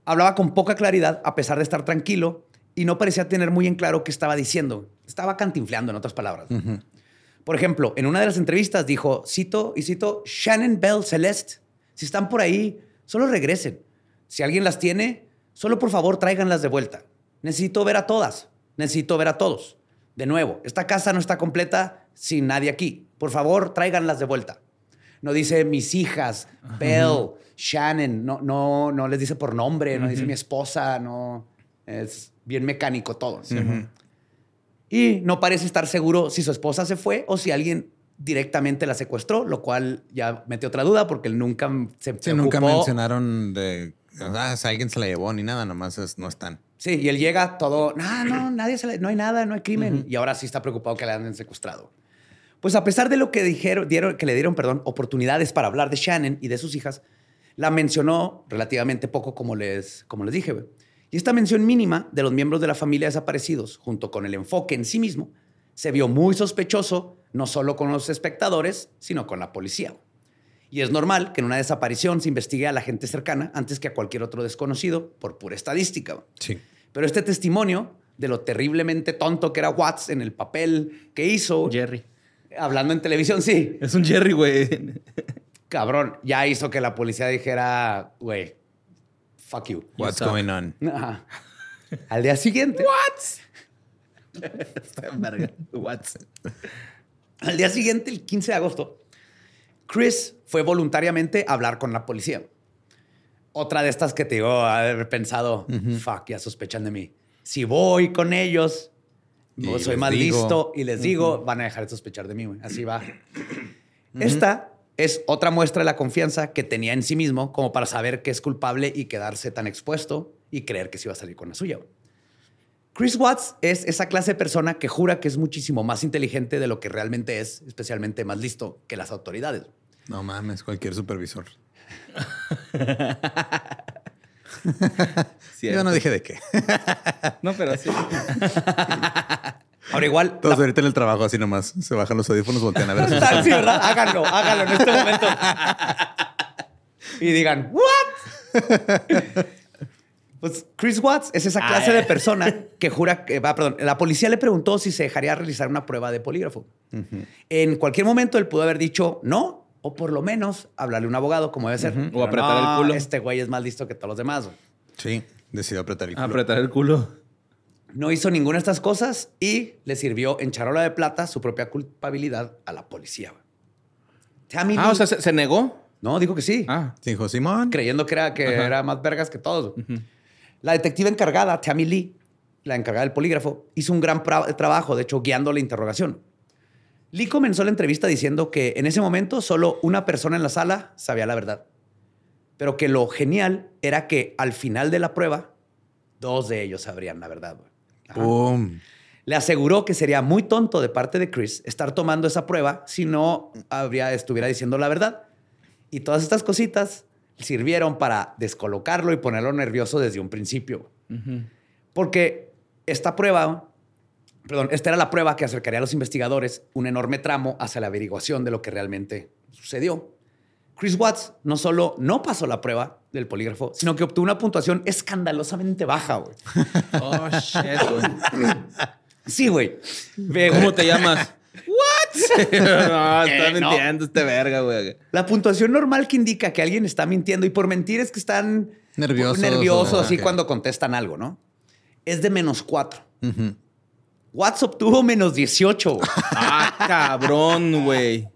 Hablaba con poca claridad a pesar de estar tranquilo y no parecía tener muy en claro qué estaba diciendo. Estaba cantinfleando, en otras palabras. Por ejemplo, en una de las entrevistas dijo, cito y cito, Shannon Bell Celeste, si están por ahí, solo regresen. Si alguien las tiene, solo por favor tráiganlas de vuelta. Necesito ver a todas. Necesito ver a todos. De nuevo, esta casa no está completa sin nadie aquí. Por favor, tráiganlas de vuelta. No dice mis hijas, Bell, Shannon, no, no, no les dice por nombre, no dice mi esposa, no. Es bien mecánico todo. Y no parece estar seguro si su esposa se fue o si alguien directamente la secuestró, lo cual ya mete otra duda porque él nunca se Sí, nunca mencionaron de ah, si alguien se la llevó ni nada, nomás es- no están. Sí, y él llega todo, no, no, nadie se le- no hay nada, no hay crimen. Y ahora sí está preocupado que le han secuestrado. Pues a pesar de lo que dijeron, dieron, que le dieron, perdón, oportunidades para hablar de Shannon y de sus hijas, la mencionó relativamente poco, como les, como les dije. Y esta mención mínima de los miembros de la familia desaparecidos, junto con el enfoque en sí mismo, se vio muy sospechoso, no solo con los espectadores, sino con la policía. Y es normal que en una desaparición se investigue a la gente cercana antes que a cualquier otro desconocido, por pura estadística. Sí. Pero este testimonio de lo terriblemente tonto que era Watts en el papel que hizo, Jerry. hablando en televisión, sí, Es un Jerry, güey. cabrón, ya hizo que la policía dijera, güey, fuck you. What's suck. going on? Ajá. Al día siguiente, Verga. What? al día siguiente, el 15 de agosto, Chris fue voluntariamente a hablar con la policía. Otra de estas que te digo, haber pensado, fuck, ya sospechan de mí. Si voy con ellos, Y soy más digo. listo y les digo, van a dejar de sospechar de mí, güey. Así va. Esta es otra muestra de la confianza que tenía en sí mismo como para saber que es culpable y quedarse tan expuesto y creer que se iba a salir con la suya. Chris Watts es esa clase de persona que jura que es muchísimo más inteligente de lo que realmente es, especialmente más listo que las autoridades. No mames, cualquier supervisor. Yo no dije de qué. no, pero sí. Ahora igual... Todos ahorita en el trabajo así nomás. Se bajan los audífonos, voltean a ver. sí, ¿verdad? Háganlo, háganlo en este momento. y digan, ¿what? Pues Chris Watts es esa clase de persona que jura que va, perdón, la policía le preguntó si se dejaría realizar una prueba de polígrafo. En cualquier momento él pudo haber dicho no, o por lo menos hablarle a un abogado como debe ser. O apretar el culo. Este güey es más listo que todos los demás. Sí, decidió apretar el culo. Apretar el culo. No hizo ninguna de estas cosas y le sirvió en charola de plata su propia culpabilidad a la policía. ah, o sea, ¿se, negó? No, dijo que sí. Ah. Dijo Simón. Creyendo que era, que era más vergas que todos. La detective encargada, Tammy Lee, la encargada del polígrafo, hizo un gran trabajo, de hecho, guiando la interrogación. Lee comenzó la entrevista diciendo que en ese momento solo una persona en la sala sabía la verdad, pero que lo genial era que al final de la prueba, dos de ellos sabrían la verdad. Le aseguró que sería muy tonto de parte de Chris estar tomando esa prueba si no habría, estuviera diciendo la verdad. Y todas estas cositas sirvieron para descolocarlo y ponerlo nervioso desde un principio. Porque esta prueba, perdón, esta era la prueba que acercaría a los investigadores un enorme tramo hacia la averiguación de lo que realmente sucedió. Chris Watts no solo no pasó la prueba del polígrafo, sino que obtuvo una puntuación escandalosamente baja, güey. Oh, shit, güey. Sí, güey. ¿Cómo te llamas? ¿What? no, está eh, mintiendo este verga, güey. La puntuación normal que indica que alguien está mintiendo y por mentir es que están nerviosos, nerviosos así cuando contestan algo, ¿no? Es de menos cuatro. Watts obtuvo menos 18. Ah, cabrón, güey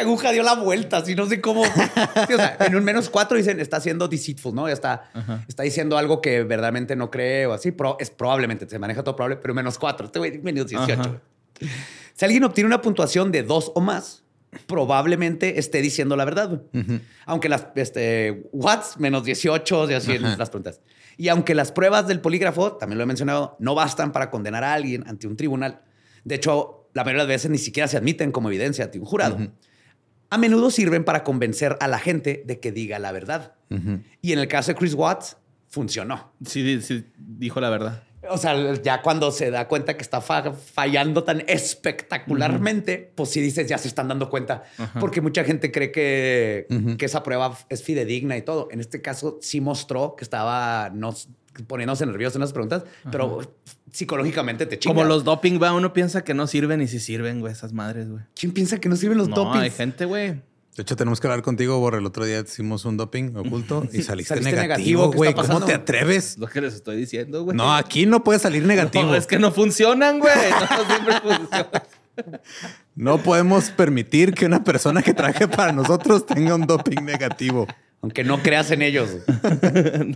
aguja dio la vuelta, así no sé cómo. o sea, en un menos cuatro dicen, está siendo deceitful, ¿no? Ya está, está diciendo algo que verdaderamente no cree o así. Pero es probablemente, se maneja todo probable, pero menos cuatro. Este güey, menos 18. Si alguien obtiene una puntuación de dos o más, probablemente esté diciendo la verdad. Aunque las, este, Watts, menos 18, y así en las preguntas. Y aunque las pruebas del polígrafo, también lo he mencionado, no bastan para condenar a alguien ante un tribunal. De hecho, la mayoría de veces ni siquiera se admiten como evidencia ante un jurado a menudo sirven para convencer a la gente de que diga la verdad. Y en el caso de Chris Watts, funcionó. Sí, sí, dijo la verdad. O sea, ya cuando se da cuenta que está fallando tan espectacularmente, pues sí dices, ya se están dando cuenta. Porque mucha gente cree que, que, esa prueba es fidedigna y todo. En este caso, sí mostró que estaba no, poniéndose nervioso en las preguntas, pero psicológicamente te chinga. Como los doping, va, uno piensa que no sirven y sí sirven, güey, esas madres, güey. ¿Quién piensa que no sirven los no, hay gente, güey. De hecho, tenemos que hablar contigo, Borre. El otro día hicimos un doping oculto y saliste, negativo, güey. ¿Cómo te atreves? Lo que les estoy diciendo, güey. No, aquí no puede salir negativo. No, es que no funcionan, güey. No siempre funcionan. No podemos permitir que una persona que traje para nosotros tenga un doping negativo. Aunque no creas en ellos.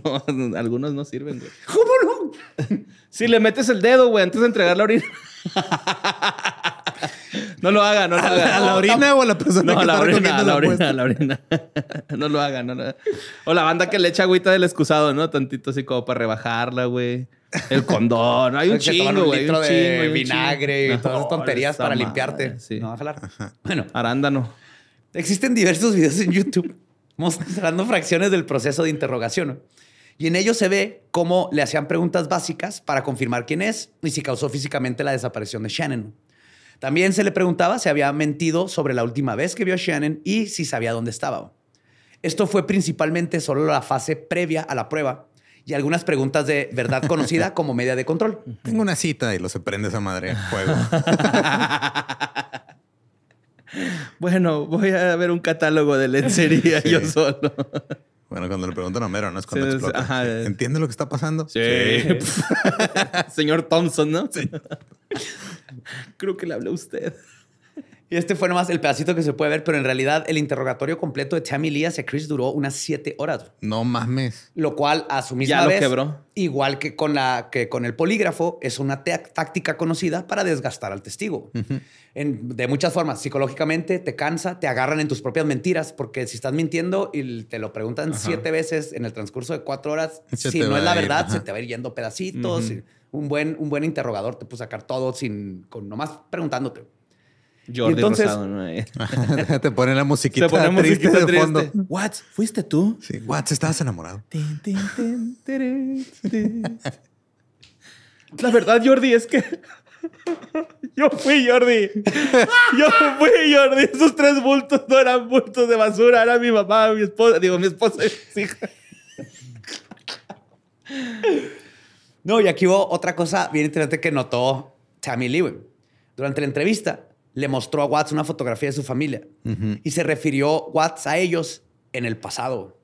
no, algunos no sirven, güey. ¿Cómo no? si le metes el dedo, güey, antes de entregar la orina. No lo haga, no lo haga. ¿A la orina o a la persona no, que la está orina, a la, orina, a la orina. no lo haga, no lo haga. O la banda que le echa agüita del excusado, ¿no? Tantito así como para rebajarla, güey. El condón. Hay un chingo, güey. Un, un de vinagre y todas esas tonterías para limpiarte. Sí. No va a jalar. Bueno. Arándano. Existen diversos videos en YouTube mostrando fracciones del proceso de interrogación. Y en ellos se ve cómo le hacían preguntas básicas para confirmar quién es y si causó físicamente la desaparición de Shannon. También se le preguntaba si había mentido sobre la última vez que vio a Shannon y si sabía dónde estaba. Esto fue principalmente solo la fase previa a la prueba y algunas preguntas de verdad conocida como media de control. Tengo una cita y lo se prende esa madre en juego. Bueno, voy a ver un catálogo de lencería yo solo. Bueno, cuando le preguntan a Homero, ¿no? Es cuando explota. ¿Entiende lo que está pasando? Sí. Señor Thompson, ¿no? Sí. Creo que le habló usted. Y este fue nomás el pedacito que se puede ver, pero en realidad el interrogatorio completo de Tammy Lee hacia Chris duró unas siete horas. No mames. Lo cual a su misma ya vez, lo quebró. igual que con, la, que con el polígrafo, es una táctica conocida para desgastar al testigo. de muchas formas. Psicológicamente te cansa, te agarran en tus propias mentiras, porque si estás mintiendo y te lo preguntan siete veces en el transcurso de cuatro horas, si no es la verdad, se te va a ir yendo pedacitos. Un buen, un buen interrogador te puede sacar todo sin, con nomás preguntándote. Jordi entonces- Rosado, ¿no? Te ponen la musiquita, Se pone triste musiquita de fondo. triste. What? ¿Fuiste tú? Sí, what, estabas enamorado. La verdad, Jordi, es que yo fui Jordi. Yo fui Jordi. Esos tres bultos no eran bultos de basura, era mi mamá, mi esposa, digo, mi esposa y mis hijas. No, y aquí hubo otra cosa bien interesante que notó Tammy Lee. Durante la entrevista, le mostró a Watts una fotografía de su familia y se refirió Watts a ellos en el pasado.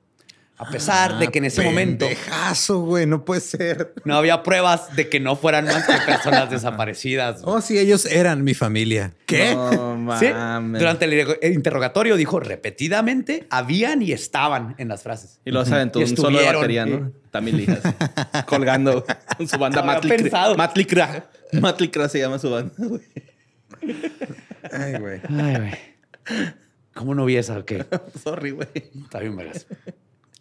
A pesar de que en ese momento Pendejazo, güey, no puede ser. no había pruebas de que no fueran más que personas desaparecidas. güey. Oh, sí, ellos eran mi familia. ¿Qué? No Sí. Durante el interrogatorio dijo repetidamente, habían y estaban en las frases. Y se aventó Y un solo de batería, ¿no? También lijas. Colgando con su banda No Matlicra. pensado. Matlicra. Matlicra se llama su banda, güey. Ay, güey. Ay, güey. ¿Cómo no vi esa? Ok. Sorry, güey. Está bien, vergas.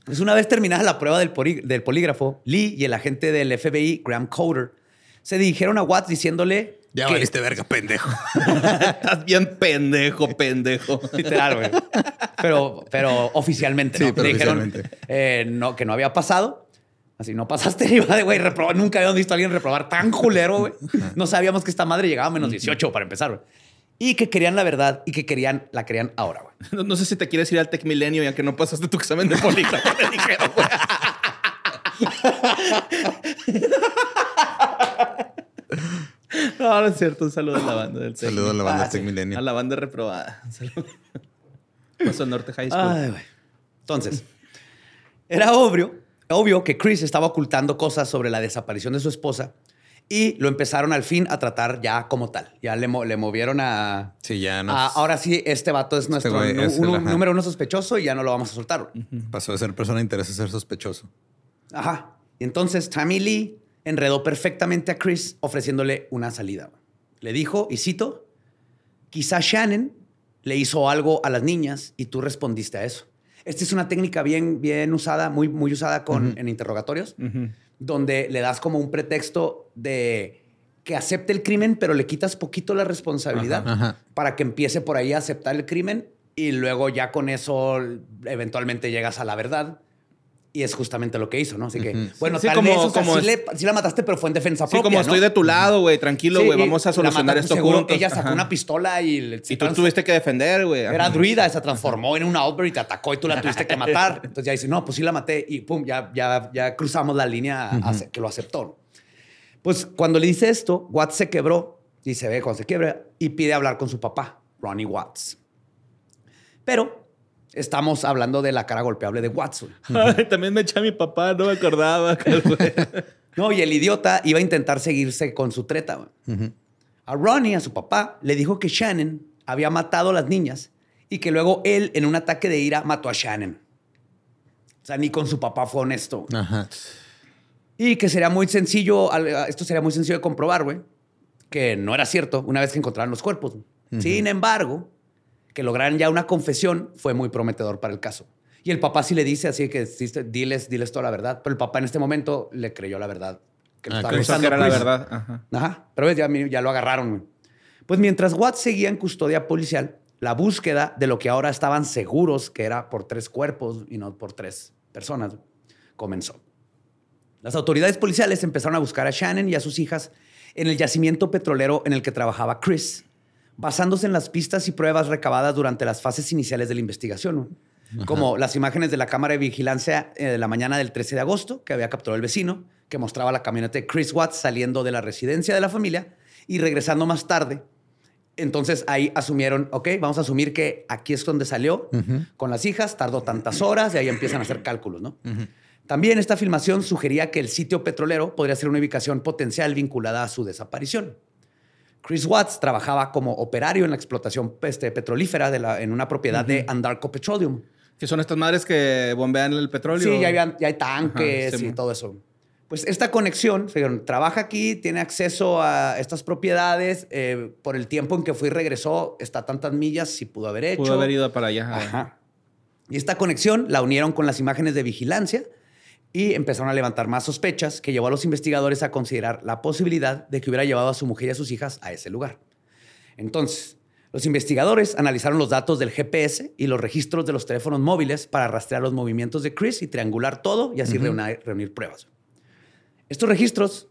Pues una vez terminada la prueba del, polígrafo, Lee y el agente del FBI, Graham Coder, se dirigieron a Watts diciéndole Ya que- valiste verga, pendejo. Estás bien pendejo, pendejo. Literal, güey. Pero, pero oficialmente, Sí, ¿no? pero Le dijeron oficialmente. eh, no, que no había pasado. Así, no pasaste, iba de güey, reprobar. Nunca habíamos visto a alguien reprobar tan culero, güey. No sabíamos que esta madre llegaba a menos 18 para empezar, güey. Y que querían la verdad y que querían, la querían ahora, güey. No, no sé si te quieres ir al Tech Milenio ya que no pasaste tu examen de polígrafo. te dijeron, güey. No, no es cierto. Un saludo a la banda del Tech. Saludo a la banda Ah, Tech. Milenio. A la banda reprobada. Un saludo. Paso al Norte High School. Ay, güey. Entonces, era obvio, obvio que Chris estaba ocultando cosas sobre la desaparición de su esposa y lo empezaron al fin a tratar ya como tal. Ya le, mo- le movieron a... Sí, ya a- ahora sí, este vato es nuestro güey nu- es el- un- número uno sospechoso y ya no lo vamos a soltar. Pasó de ser persona de interés a ser sospechoso. Ajá. Y entonces Tammy Lee enredó perfectamente a Chris ofreciéndole una salida. Le dijo, y cito, quizá Shannon le hizo algo a las niñas y tú respondiste a eso. Esta es una técnica bien, bien usada, muy, muy usada con, en interrogatorios, donde le das como un pretexto de que acepte el crimen, pero le quitas poquito la responsabilidad Ajá, ajá. para que empiece por ahí a aceptar el crimen y luego ya con eso eventualmente llegas a la verdad. Y es justamente lo que hizo, ¿no? Así que, bueno, Sí, tal como- vez o sea, como sí, le- sí la mataste, pero fue en defensa Sí, propia, como ¿no? estoy de tu lado, güey. Tranquilo, Sí, güey. Vamos a solucionar mataste esto seguro. juntos. Ella sacó Ajá. una pistola y... le- Y tú tuviste que defender, güey. Era druida, se transformó en una Outbreak y te atacó y tú la tuviste que matar. Entonces ya dice, no, pues sí la maté y pum, ya, ya, ya cruzamos la línea a- a- que lo aceptó. Pues cuando le dice esto, Watts se quebró y se ve cuando se quiebra y pide hablar con su papá, Ronnie Watts. Pero estamos hablando de la cara golpeable de. Ay, también me eché a mi papá, no me acordaba. No, y el idiota iba a intentar seguirse con su treta. A Ronnie, a su papá, le dijo que Shannon había matado a las niñas y que luego él, en un ataque de ira, mató a Shannon. O sea, ni con su papá fue honesto. Ajá. Y que sería muy sencillo, esto sería muy sencillo de comprobar, güey, que no era cierto una vez que encontraron los cuerpos. Sin embargo, que lograran ya una confesión fue muy prometedor para el caso. Y el papá sí le dice, así que diles, diles toda la verdad. Pero el papá en este momento le creyó la verdad. Que lo Ah, estaba que era la Chris. verdad. Ajá. Ajá. Pero ya, ya lo agarraron. Pues mientras Watts seguía en custodia policial, la búsqueda de lo que ahora estaban seguros que era por tres cuerpos y no por tres personas comenzó. Las autoridades policiales empezaron a buscar a Shannon y a sus hijas en el yacimiento petrolero en el que trabajaba Chris, basándose en las pistas y pruebas recabadas durante las fases iniciales de la investigación, ¿no? como las imágenes de la cámara de vigilancia eh, de la mañana del 13 de agosto que había capturado el vecino, que mostraba la camioneta de Chris Watts saliendo de la residencia de la familia y regresando más tarde. Entonces ahí asumieron, ok, vamos a asumir que aquí es donde salió con las hijas, tardó tantas horas y ahí empiezan a hacer cálculos, ¿no? También esta filmación sugería que el sitio petrolero podría ser una ubicación potencial vinculada a su desaparición. Chris Watts trabajaba como operario en la explotación este, petrolífera de la- en una propiedad de Andarco Petroleum. Que son estas madres que bombean el petróleo. Sí, ya, hay tanques Ajá, sí, y todo eso. Pues esta conexión, se dijeron, trabaja aquí, tiene acceso a estas propiedades, eh, por el tiempo en que fue y regresó, está a tantas millas, si pudo haber hecho. Pudo haber ido para allá. Ajá. Y esta conexión la unieron con las imágenes de vigilancia y empezaron a levantar más sospechas que llevó a los investigadores a considerar la posibilidad de que hubiera llevado a su mujer y a sus hijas a ese lugar. Entonces, Los investigadores analizaron los datos del GPS y los registros de los teléfonos móviles para rastrear los movimientos de Chris y triangular todo y así reunir, reunir pruebas. Estos registros,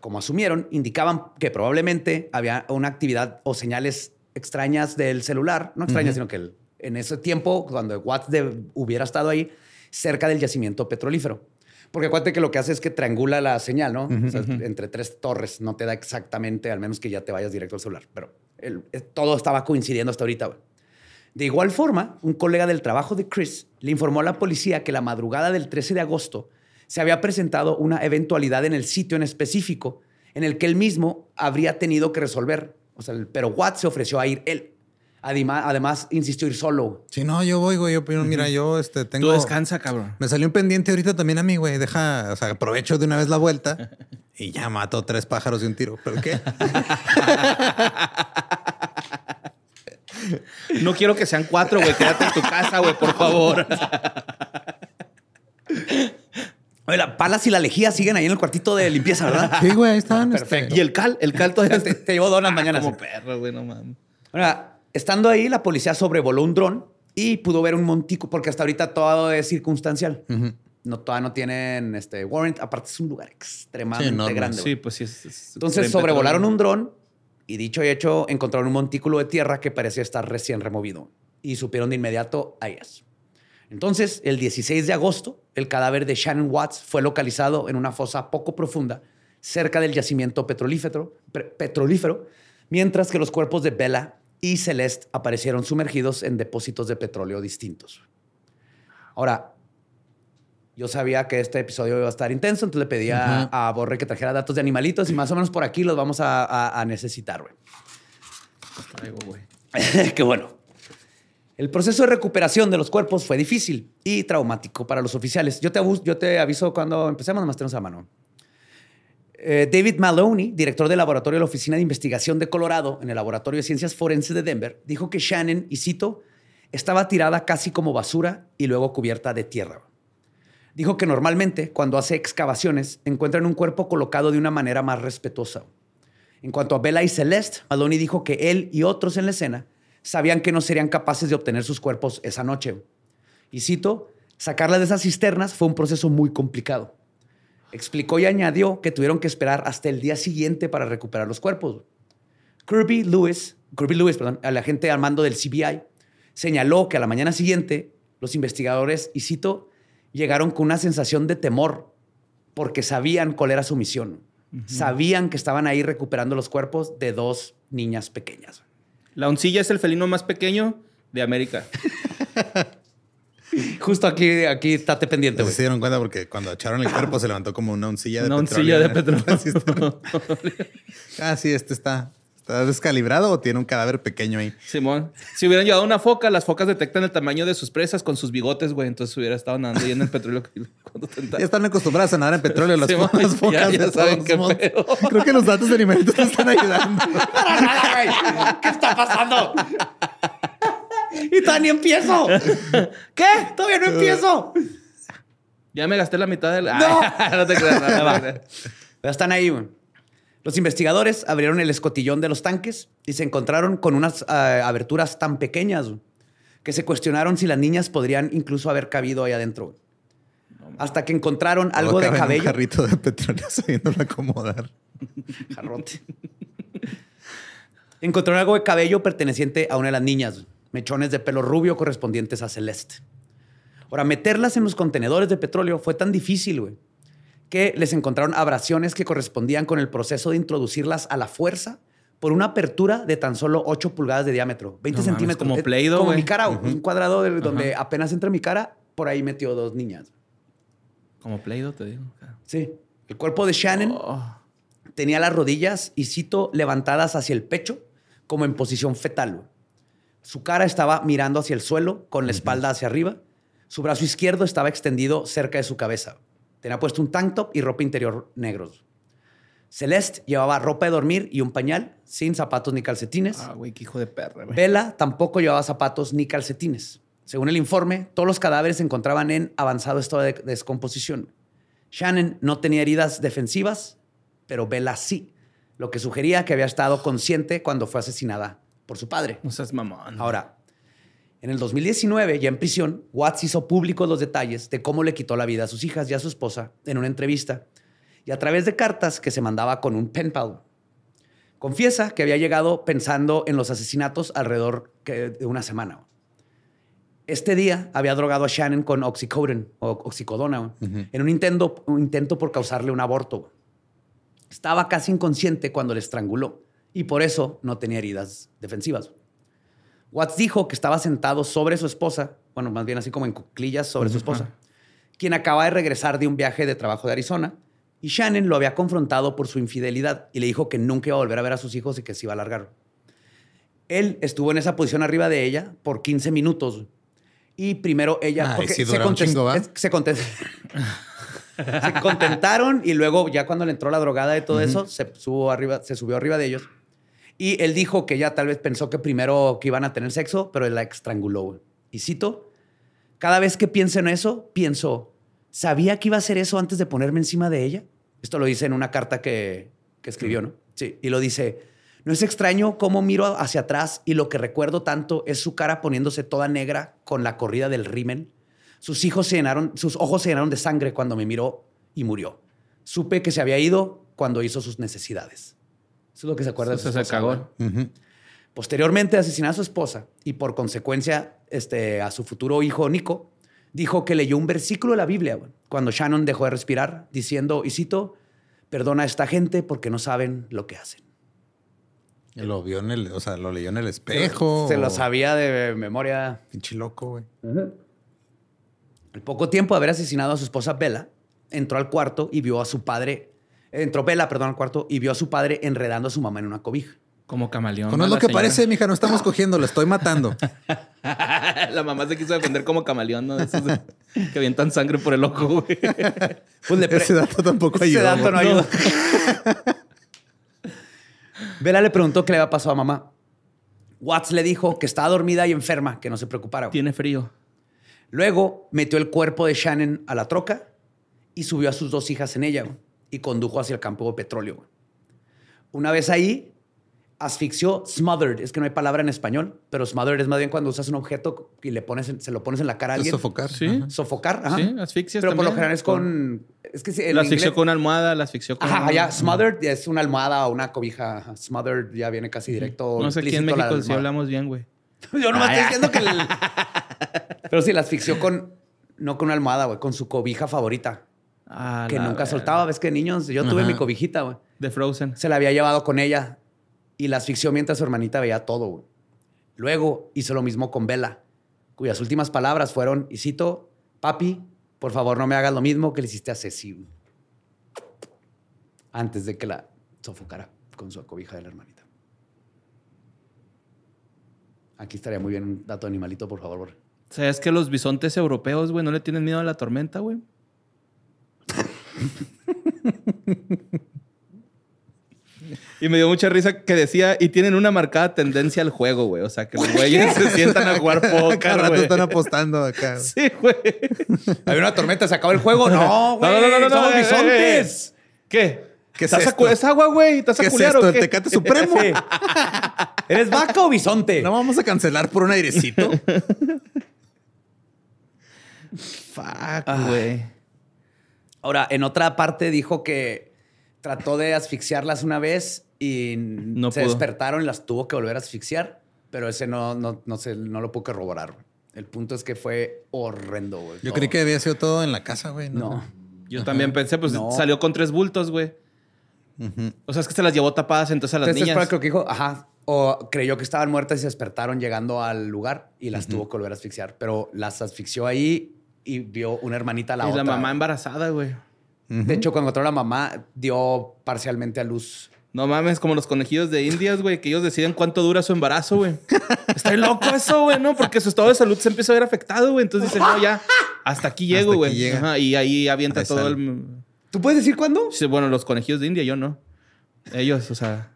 como asumieron, indicaban que probablemente había una actividad o señales extrañas del celular, no extrañas, sino que en ese tiempo, cuando Watts hubiera estado ahí, cerca del yacimiento petrolífero. Porque acuérdate que lo que hace es que triangula la señal, ¿no? Entre tres torres, no te da exactamente, al menos que ya te vayas directo al celular. Pero eh, todo estaba coincidiendo hasta ahorita. De igual forma, un colega del trabajo de Chris le informó a la policía que la madrugada del 13 de agosto se había presentado una eventualidad en el sitio en específico en el que él mismo habría tenido que resolver. O sea, pero Watt se ofreció a ir él. Además, además, insistió ir solo. Sí, no, yo voy, güey. Yo, mira, yo este, tengo. Tú descansa, cabrón. Me salió un pendiente ahorita también a mí, güey. Deja, o sea, aprovecho de una vez la vuelta y ya mato tres pájaros de un tiro. ¿Pero qué? no quiero que sean cuatro, güey. Quédate en tu casa, güey, por favor. Oye, las palas y la lejía siguen ahí en el cuartito de limpieza, ¿verdad? Sí, güey, ahí están. Este, Perfecto. Y el cal, el cal todavía te, te llevó donas mañana. Como perro, güey, no mames. Ahora, Estando ahí, la policía sobrevoló un dron y pudo ver un montico, porque hasta ahorita todo es circunstancial. no, todavía no tienen este warrant. Aparte, es un lugar extremadamente grande. Sí, pues sí. Es, Entonces sobrevolaron un dron y dicho y hecho, encontraron un montículo de tierra que parecía estar recién removido y supieron de inmediato a ellas. Entonces, el 16 de agosto, el cadáver de Shannon Watts fue localizado en una fosa poco profunda cerca del yacimiento petrolífero, petrolífero mientras que los cuerpos de Bella y Celeste aparecieron sumergidos en depósitos de petróleo distintos. Ahora, yo sabía que este episodio iba a estar intenso, entonces le pedía a Borre que trajera datos de animalitos y más o menos por aquí los vamos a, necesitar, güey. traigo, güey. Qué bueno. El proceso de recuperación de los cuerpos fue difícil y traumático para los oficiales. Yo te, yo te aviso cuando empecemos, nomás tenemos a mano. Eh, David Maloney, director del laboratorio de la Oficina de Investigación de Colorado en el Laboratorio de Ciencias Forenses de Denver, dijo que Shannon, y cito, estaba tirada casi como basura y luego cubierta de tierra. Dijo que normalmente, cuando hace excavaciones, encuentran un cuerpo colocado de una manera más respetuosa. En cuanto a Bella y Celeste, Maloney dijo que él y otros en la escena sabían que no serían capaces de obtener sus cuerpos esa noche. Y cito, sacarla de esas cisternas fue un proceso muy complicado. Explicó y añadió que tuvieron que esperar hasta el día siguiente para recuperar los cuerpos. Kirby Lewis, Kirby Lewis, perdón, el agente al mando del CBI, señaló que a la mañana siguiente los investigadores, y cito, llegaron con una sensación de temor porque sabían cuál era su misión. Sabían que estaban ahí recuperando los cuerpos de dos niñas pequeñas. La oncilla es el felino más pequeño de América. Justo aquí, aquí estate pendiente, Se dieron cuenta porque cuando echaron el cuerpo se levantó como una oncilla de una petróleo. Una oncilla de petróleo. ah, sí, este está, ¿Está descalibrado o tiene un cadáver pequeño ahí? Simón. Si hubieran llevado una foca, las focas detectan el tamaño de sus presas con sus bigotes, güey. Entonces hubiera estado nadando ahí en el petróleo. ya están acostumbradas a nadar en petróleo las, focas. Ya, ya saben qué pedo. Creo que los datos de alimentos están ayudando. ¿Qué está pasando? Y todavía ni empiezo. ¿Qué? Todavía no empiezo. Ya me gasté la mitad del. No, no te creas. Nada, Pero están ahí, güey. Los investigadores abrieron el escotillón de los tanques y se encontraron con unas eh, aberturas tan pequeñas que se cuestionaron si las niñas podrían incluso haber cabido ahí adentro. Hasta que encontraron algo de cabello. Un jarrito de petróleo sabiéndolo acomodar. Jarrote. encontraron algo de cabello perteneciente a una de las niñas mechones de pelo rubio correspondientes a Celeste. Ahora, meterlas en los contenedores de petróleo fue tan difícil, güey, que les encontraron abrasiones que correspondían con el proceso de introducirlas a la fuerza por una apertura de tan solo 8 pulgadas de diámetro, 20 centímetros. Como pleido, Como mi cara, un cuadrado donde apenas entra mi cara, por ahí metió dos niñas. Como pleido, te digo. Sí. El cuerpo de Shannon oh. tenía las rodillas, y cito, levantadas hacia el pecho, como en posición fetal. Su cara estaba mirando hacia el suelo, con la espalda hacia arriba. Su brazo izquierdo estaba extendido cerca de su cabeza. Tenía puesto un tank top y ropa interior negros. Celeste llevaba ropa de dormir y un pañal, sin zapatos ni calcetines. Ah, güey, qué hijo de perra, güey. Bella tampoco llevaba zapatos ni calcetines. Según el informe, todos los cadáveres se encontraban en avanzado estado de descomposición. Shannon no tenía heridas defensivas, pero Bella sí, lo que sugería que había estado consciente cuando fue asesinada por su padre. No seas mamón. Ahora, en el 2019, ya en prisión, Watts hizo públicos los detalles de cómo le quitó la vida a sus hijas y a su esposa en una entrevista y a través de cartas que se mandaba con un pen pal. Confiesa que había llegado pensando en los asesinatos alrededor de una semana. Este día había drogado a Shannon con oxycodone o oxicodona en un intento, un intento por causarle un aborto. Estaba casi inconsciente cuando le estranguló y por eso no tenía heridas defensivas. Watts dijo que estaba sentado sobre su esposa, bueno, más bien así como en cuclillas sobre su esposa, quien acaba de regresar de un viaje de trabajo de Arizona y Shannon lo había confrontado por su infidelidad y le dijo que nunca iba a volver a ver a sus hijos y que se iba a largar. Él estuvo en esa posición arriba de ella por 15 minutos y primero ella. Porque se, contest- se se contentaron y luego, ya cuando le entró la drogada y todo eso, se, subió arriba, se subió arriba de ellos. Y él dijo que ella tal vez pensó que primero que iban a tener sexo, pero él la estranguló. Y cito: Cada vez que pienso en eso, pienso, ¿sabía que iba a hacer eso antes de ponerme encima de ella? Esto lo dice en una carta que, que escribió, ¿no? Sí. Y lo dice. No es extraño cómo miro hacia atrás y lo que recuerdo tanto es su cara poniéndose toda negra con la corrida del rímel. Sus, hijos se llenaron, sus ojos se llenaron de sangre cuando me miró y murió. Supe que se había ido cuando hizo sus necesidades. Eso es lo que se acuerda de su se esposa, cagó. Posteriormente asesinó a su esposa y por consecuencia este, a su futuro hijo Nico, dijo que leyó un versículo de la Biblia cuando Shannon dejó de respirar, diciendo, y cito, perdona a esta gente porque no saben lo que hacen. Lo vio en el, o sea, lo leyó en el espejo. Se lo sabía de memoria. Pinche loco, güey. Al poco tiempo de haber asesinado a su esposa Bella, entró al cuarto y vio a su padre, entró Bella, perdón, al cuarto y vio a su padre enredando a su mamá en una cobija. Como camaleón. No es ¿no? lo que La señora. parece, mija, no estamos cogiendo, lo estoy matando. la mamá se quiso defender como camaleón, ¿no? De esos de- que avientan sangre por el ojo, güey. Pues le Ese dato tampoco Ese ayuda. dato no ayuda. Bella le preguntó qué le había pasado a mamá. Watts le dijo que estaba dormida y enferma, que no se preocupara. güey. Tiene frío. Luego metió el cuerpo de Shannon a la troca y subió a sus dos hijas en ella güey, y condujo hacia el campo de petróleo. Una vez ahí, asfixió, smothered, es que no hay palabra en español, pero smothered es más bien cuando usas un objeto y le pones en- se lo pones en la cara a alguien. sofocar. Sí. Ajá. Sofocar, ajá. Sí, asfixias Pero por lo general es con... Es que en La asfixió inglés- con una almohada, la asfixió con... Ajá, ya, smothered es una almohada o una cobija. Smothered ya viene casi directo. No sé aquí en México si hablamos bien, güey. Yo nomás Ah, estoy diciendo que... el- Pero sí, la asfixió con... No con una almohada, güey, con su cobija favorita. Ah, que nunca soltaba. Ves que niños... Yo tuve mi cobijita, güey. De Frozen. Se la había llevado con ella y la asfixió mientras su hermanita veía todo, güey. Luego hizo lo mismo con Bella, cuyas últimas palabras fueron, y cito, papi, por favor no me hagas lo mismo que le hiciste a Ceci. güey". Antes de que la sofocara con su cobija de la hermanita. Aquí estaría muy bien un dato animalito, por favor. ¿Sabes que los bisontes europeos, güey, no le tienen miedo a la tormenta, güey? Y me dio mucha risa que decía, y tienen una marcada tendencia al juego, güey. O sea, que los güeyes se sientan a jugar Cada póker, rato güey. están apostando acá. Sí, güey. Hay una tormenta, se acabó el juego. No, güey, No, no, no, no, no, somos eh, bisontes. ¿Qué? ¿Qué es ¿Estás a esto? cu- ¿Es agua, güey? ¿Estás ¿Qué a es culiar esto? o ¿El qué? Tecate Supremo? Sí. ¿Eres vaca o bisonte? No vamos a cancelar por un airecito. Fuck, güey. Ahora, en otra parte dijo que trató de asfixiarlas una vez y No se pudo. despertaron y las tuvo que volver a asfixiar, pero ese no, no, no, se, no lo pudo corroborar. El punto es que fue horrendo, güey. Yo todo. creí que había sido todo en la casa, güey. No. Yo también pensé, pues No. salió con tres bultos, güey. O sea, es que se las llevó tapadas entonces a las Entonces, niñas. es creo que dijo, ajá, o creyó que estaban muertas y se despertaron llegando al lugar y las tuvo que volver a asfixiar, pero las asfixió ahí y vio una hermanita a la y otra. la mamá embarazada, güey. De hecho, cuando encontró a la mamá, dio parcialmente a luz. No mames, como los conejillos de indias, güey, que ellos deciden cuánto dura su embarazo, güey. Está loco eso, güey, ¿no? Porque su estado de salud se empieza a ver afectado, güey. Entonces dicen, no, ya, hasta aquí llego, güey. Y ahí avienta Ahí todo sale. el... ¿Tú puedes decir cuándo? Sí, Bueno, los conejillos de India, yo no. Ellos, o sea,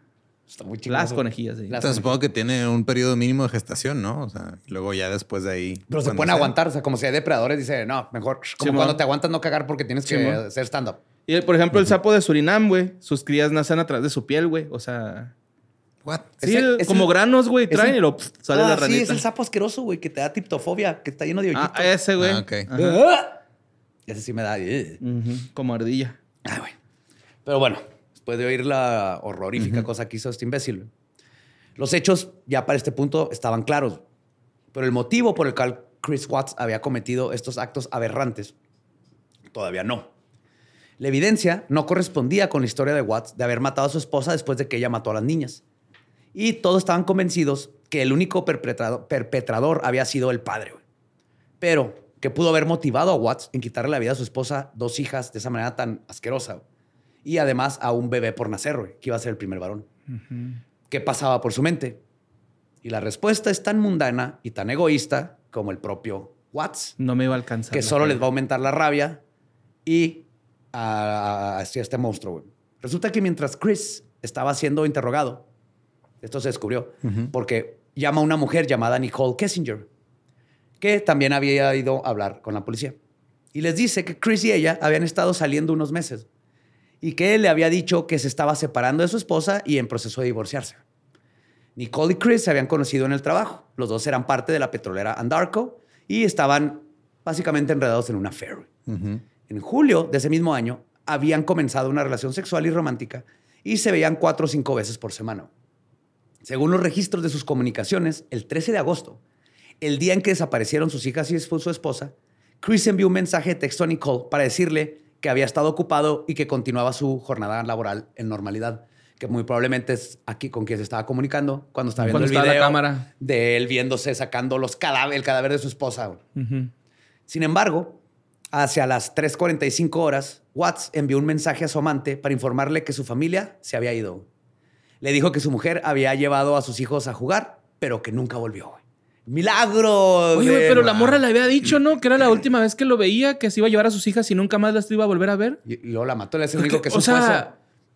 Está muy chingón. las conejillas India. Las Entonces supongo que tiene un periodo mínimo de gestación, ¿no? O sea, luego ya después de ahí. Pero se pueden sea. aguantar, o sea, como si hay depredadores, dice, no, mejor, como Simón. cuando te aguantas no cagar porque tienes que Simón. hacer stand-up. Y, por ejemplo, el sapo de Surinam, güey, sus crías nacen a través de su piel, güey. O sea, What? Sí, ese- como granos, güey, traen y lo pff, sale Ah, la sí, ranita. es el sapo asqueroso, güey, que te da tiptofobia, que está lleno de hoyitos. ah, ese, güey. Ah, ok. Ajá. Ese sí me da. Como ardilla. Ay, güey. Pero bueno, después de oír la horrorífica cosa que hizo este imbécil, los hechos ya para este punto estaban claros. Pero el motivo por el cual Chris Watts había cometido estos actos aberrantes, todavía no. La evidencia no correspondía con la historia de Watts de haber matado a su esposa después de que ella mató a las niñas. Y todos estaban convencidos que el único perpetrado- perpetrador había sido el padre. Pero que pudo haber motivado a Watts en quitarle la vida a su esposa, dos hijas, de esa manera tan asquerosa. Y además a un bebé por nacer, güey, que iba a ser el primer varón. ¿Qué pasaba por su mente? Y la respuesta es tan mundana y tan egoísta como el propio Watts No me iba a alcanzar. que solo les va a aumentar la rabia y a, a- a este monstruo. güey. Resulta que mientras Chris estaba siendo interrogado, esto se descubrió, porque llama a una mujer llamada Nicole Kessinger, que también había ido a hablar con la policía. Y les dice que Chris y ella habían estado saliendo unos meses y que él le había dicho que se estaba separando de su esposa y en proceso de divorciarse. Nicole y Chris se habían conocido en el trabajo. Los dos eran parte de la petrolera Andarco y estaban básicamente enredados en una affair. En julio de ese mismo año habían comenzado una relación sexual y romántica y se veían cuatro o cinco veces por semana. Según los registros de sus comunicaciones, el 13 de agosto, el día en que desaparecieron sus hijas y su esposa, Chris envió un mensaje de texto a Nicole para decirle que había estado ocupado y que continuaba su jornada laboral en normalidad, que muy probablemente es aquí con quien se estaba comunicando cuando estaba viendo Cuando el estaba la video cámara. de él viéndose sacando los cadáver, el cadáver de su esposa. Sin embargo, hacia las 3.45 horas, Watts envió un mensaje a su amante para informarle que su familia se había ido. Le dijo que su mujer había llevado a sus hijos a jugar, pero que nunca volvió. ¡Milagro! Oye, güey, pero la morra le había dicho, ¿no? Que era la última vez que lo veía, que se iba a llevar a sus hijas y nunca más las iba a volver a ver. Y luego la mató, le es el único que o supo sea, eso.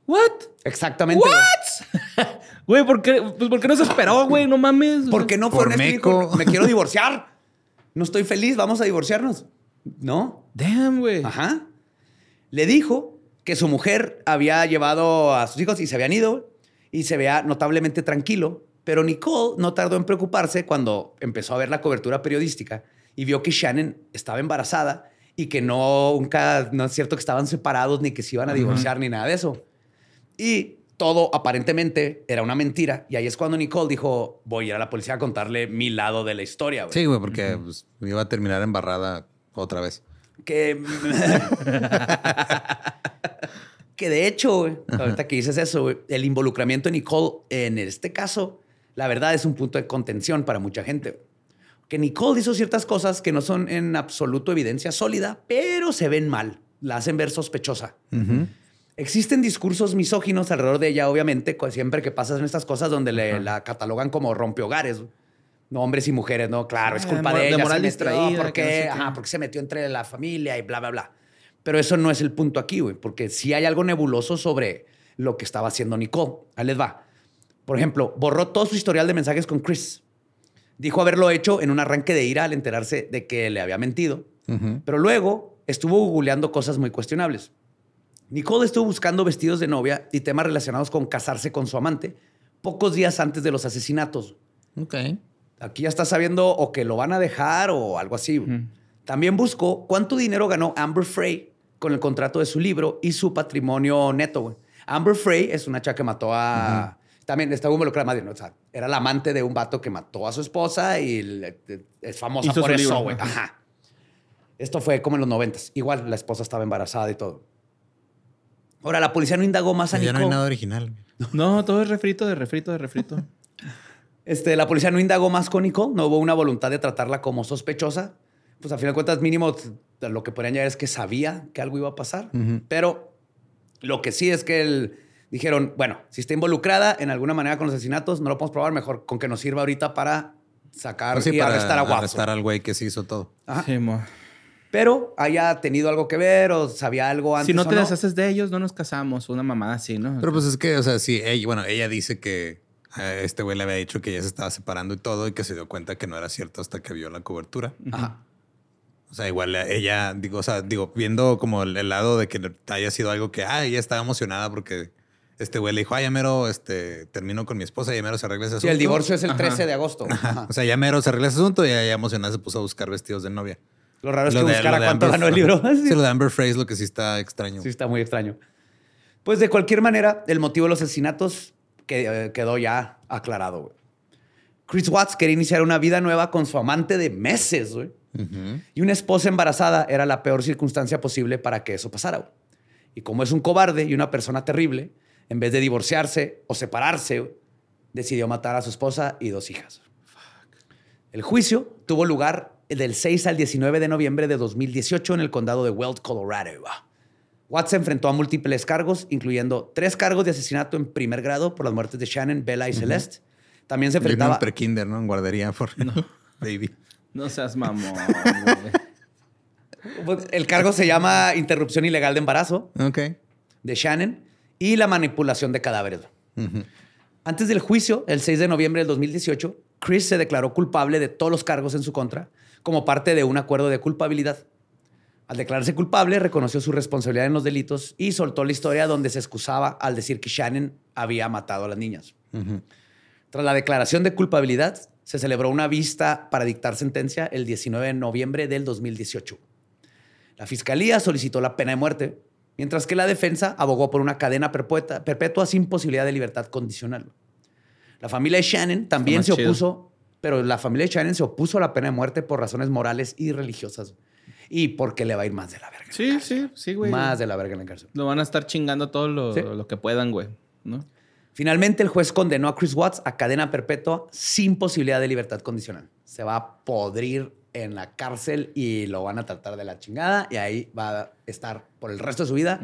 ¿what? Exactamente. güey. Güey, ¿por qué, pues, ¿por qué no se esperó, güey? No mames. ¿Por qué no fue Por honesto y Me quiero divorciar. No estoy feliz, vamos a divorciarnos. No. Damn, güey. Ajá. Le dijo que su mujer había llevado a sus hijos y se habían ido y se veía notablemente tranquilo, pero Nicole no tardó en preocuparse cuando empezó a ver la cobertura periodística y vio que Shannon estaba embarazada y que no, nunca, no es cierto que estaban separados ni que se iban a divorciar ni nada de eso. Y todo aparentemente era una mentira. Y ahí es cuando Nicole dijo, voy a ir a la policía a contarle mi lado de la historia. güey". Sí, güey, porque pues, iba a terminar embarrada otra vez. Que. que de hecho, güey, ahorita que dices eso, güey, el involucramiento de Nicole en este caso, la verdad es un punto de contención para mucha gente. Que Nicole hizo ciertas cosas que no son en absoluto evidencia sólida, pero se ven mal, la hacen ver sospechosa. Existen discursos misóginos alrededor de ella, obviamente, siempre que pasan estas cosas donde le, la catalogan como rompehogares. No, hombres y mujeres, no, claro, es Ah, culpa de de ella. moral se metió, distraída, ¿por que no sé. Ajá, porque se metió entre la familia y bla, bla, bla. Pero eso no es el punto aquí, güey, porque sí hay algo nebuloso sobre lo que estaba haciendo Nicole. Ahí les va. Por ejemplo, borró todo su historial de mensajes con Chris. Dijo haberlo hecho en un arranque de ira al enterarse de que le había mentido. Pero luego estuvo googleando cosas muy cuestionables. Nicole estuvo buscando vestidos de novia y temas relacionados con casarse con su amante pocos días antes de los asesinatos. Ok. Aquí ya está sabiendo o que lo van a dejar o algo así. También buscó cuánto dinero ganó Amber Frey con el contrato de su libro y su patrimonio neto. Amber Frey es una chica que mató a... También estaba involucrada, más bien, o sea, era la amante de un vato que mató a su esposa y le- es famosa Hizo por eso, libro. güey. Ajá. Esto fue como en los noventas. Igual la esposa estaba embarazada y todo. Ahora, la policía no indagó más a Ya no hay nada original. No, todo es refrito, de refrito, de refrito. Este, la policía no indagó más con Nicole, no hubo una voluntad de tratarla como sospechosa. Pues a fin de cuentas, mínimo lo que podrían llegar es que sabía que algo iba a pasar. Pero lo que sí es que el- dijeron, bueno, si está involucrada en alguna manera con los asesinatos, no lo podemos probar mejor con que nos sirva ahorita para sacar Pues sí, y para arrestar a Watson. arrestar al güey que se hizo todo. Ajá. Sí, mo. Pero haya tenido algo que ver o sabía algo antes Si no o te deshaces de ellos, no nos casamos. Una mamada así, ¿no? Pero pues es que, o sea, sí, ella, bueno, ella dice que a este güey le había dicho que ya se estaba separando y todo y que se dio cuenta que no era cierto hasta que vio la cobertura. Ajá. O sea, igual ella, digo, o sea, digo, viendo como el, el lado de que haya sido algo que, ah, ella estaba emocionada porque este güey le dijo, ay, ya mero, este, termino con mi esposa, ya mero se arregla ese asunto. Sí, el divorcio es el Ajá. 13 de agosto. Ajá. O sea, ya mero se arregla ese asunto y ya, ya emocionada se puso a buscar vestidos de novia. Lo raro es Lo que de- buscara cuánto ganó el libro. Sí, lo de Amber Phrase, lo que sí está extraño. Sí, está muy extraño. Pues de cualquier manera, el motivo de los asesinatos eh, quedó ya aclarado. güey. Chris Watts quería iniciar una vida nueva con su amante de meses, güey. Y una esposa embarazada era la peor circunstancia posible para que eso pasara. güey. Y como es un cobarde y una persona terrible, en vez de divorciarse o separarse, decidió matar a su esposa y dos hijas. El juicio tuvo lugar del 6 al 19 de noviembre de 2018 en el condado de Weld, Colorado. Watts se enfrentó a múltiples cargos, incluyendo tres cargos de asesinato en primer grado por las muertes de Shannon, Bella y Celeste. También se Y uno en enfrentaba... prekinder, ¿no? En guardería por baby. No seas mamón. Pues, El cargo se llama interrupción ilegal de embarazo Ok. de Shannon y la manipulación de cadáveres. Antes del juicio, el 6 de noviembre del 2018, Chris se declaró culpable de todos los cargos en su contra como parte de un acuerdo de culpabilidad. Al declararse culpable, reconoció su responsabilidad en los delitos y soltó la historia donde se excusaba al decir que Shannon había matado a las niñas. Tras la declaración de culpabilidad, se celebró una vista para dictar sentencia el 19 de noviembre del 2018. La fiscalía solicitó la pena de muerte, mientras que la defensa abogó por una cadena perpetua, perpetua sin posibilidad de libertad condicional. La familia de Shannon también se chido. opuso, pero la familia de Shannon se opuso a la pena de muerte por razones morales y religiosas. Y porque le va a ir más de la verga. la Sí, sí, sí, güey. Más de la verga en la cárcel. Lo van a estar chingando todo lo, Sí. lo que puedan, güey. ¿No? Finalmente, el juez condenó a Chris Watts a cadena perpetua sin posibilidad de libertad condicional. Se va a podrir en la cárcel y lo van a tratar de la chingada y ahí va a estar por el resto de su vida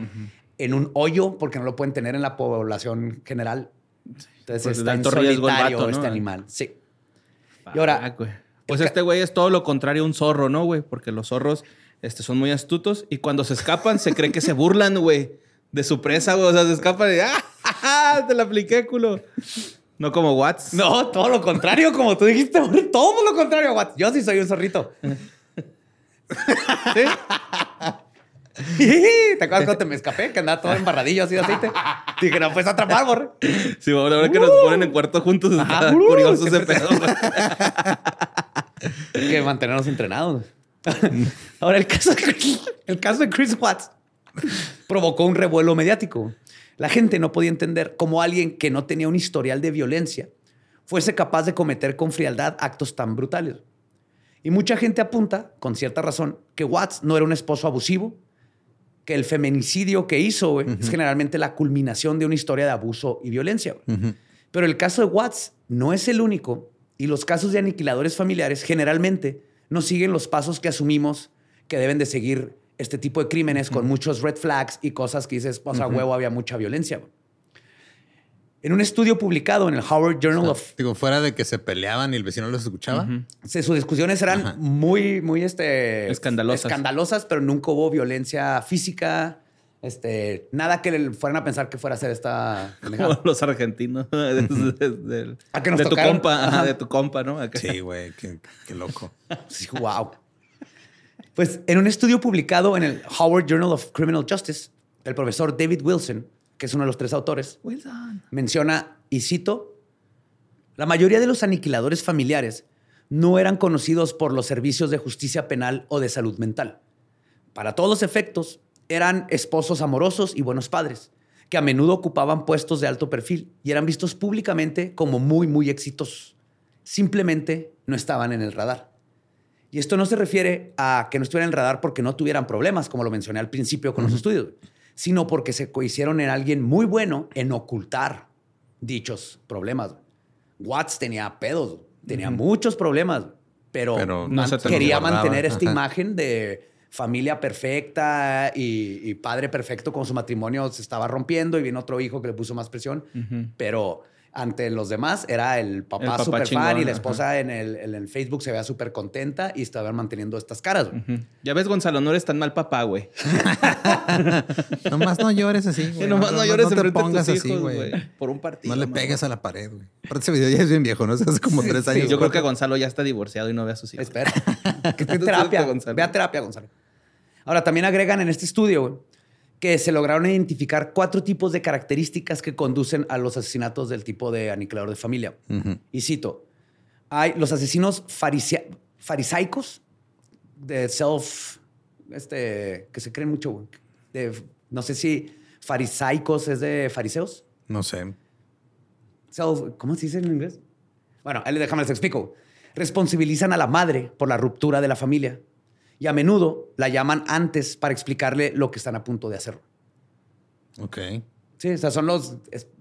en un hoyo porque no lo pueden tener en la población general. Entonces Pues está en solitario vato, ¿no? este animal. Sí. Y ahora- Ah, güey. Pues este güey es todo lo contrario a un zorro, ¿no, güey? Porque los zorros este, son muy astutos y cuando se escapan se cree que se burlan, güey, de su presa, güey. O sea, se escapan y ¡ah! Te la apliqué, culo. No como Watts. No, todo lo contrario, como tú dijiste, güey, todo lo contrario, Watts. Yo sí soy un zorrito. ¿Sí? ¿Te acuerdas cuando te me escapé? Que andaba todo embarradillo así de aceite. Dije, no, pues atrapar, borre. Sí, bueno, ahora que nos ponen en cuarto juntos está. Uh, curioso ese pedo, güey. Hay que mantenernos entrenados. Ahora, el caso, el caso de Chris Watts provocó un revuelo mediático. La gente no podía entender cómo alguien que no tenía un historial de violencia fuese capaz de cometer con frialdad actos tan brutales. Y mucha gente apunta, con cierta razón, que Watts no era un esposo abusivo, que el feminicidio que hizo es generalmente la culminación de una historia de abuso y violencia. Pero el caso de Watts no es el único y los casos de aniquiladores familiares generalmente no siguen los pasos que asumimos que deben de seguir este tipo de crímenes con muchos red flags y cosas que dices, pues a huevo había mucha violencia. En un estudio publicado en el Howard Journal of... Digo, fuera de que se peleaban y el vecino los escuchaba. se- sus discusiones eran Ajá. muy, muy este, Escandalosas. escandalosas, pero nunca hubo violencia física, este, nada que le fueran a pensar que fuera a ser esta... Como los argentinos. de, de- de- ¿A que nos de tu compa, Ajá. de tu compa, ¿no? Acá. Sí, güey, qué, qué loco. Sí, wow. Pues en un estudio publicado en el Howard Journal of Criminal Justice, el profesor David Wilson, que es uno de los tres autores, menciona, y cito, la mayoría de los aniquiladores familiares no eran conocidos por los servicios de justicia penal o de salud mental. Para todos los efectos, eran esposos amorosos y buenos padres, que a menudo ocupaban puestos de alto perfil y eran vistos públicamente como muy, muy exitosos. Simplemente no estaban en el radar. Y esto no se refiere a que no estuvieran en el radar porque no tuvieran problemas, como lo mencioné al principio con los estudios, sino porque se hicieron en alguien muy bueno en ocultar dichos problemas. Watts tenía pedos, tenía muchos problemas, pero, no quería guardaba. mantener esta Ajá. imagen de familia perfecta y, y padre perfecto con su matrimonio se estaba rompiendo y vino otro hijo que le puso más presión, pero ante los demás era el papá, El papá súper fan y la esposa en el, en el Facebook se veía súper contenta y estaban manteniendo estas caras. güey. Ya ves, Gonzalo, no eres tan mal papá, güey. Nomás no llores así, Que güey. nomás no, llores te enfrente de pongas tus así, hijos, güey. güey. Por un partido. No le mamá. pegues a la pared, güey. Aparte, ese video ya es bien viejo, ¿no? Hace como tres años. Yo creo que. Gonzalo ya está divorciado y no ve a sus hijos. Espera. que terapia. Gonzalo. Ve a terapia, Gonzalo. Ahora, también agregan en este estudio güey, que se lograron identificar cuatro tipos de características que conducen a los asesinatos del tipo de aniquilador de familia. Y cito, hay los asesinos farisaicos de self, este, que se creen mucho, de, no sé si farisaicos es de fariseos. No sé. ¿Cómo se dice en inglés? Bueno, déjame les explico. Responsabilizan a la madre por la ruptura de la familia y a menudo la llaman antes para explicarle lo que están a punto de hacer. Ok. Sí, o sea, son los,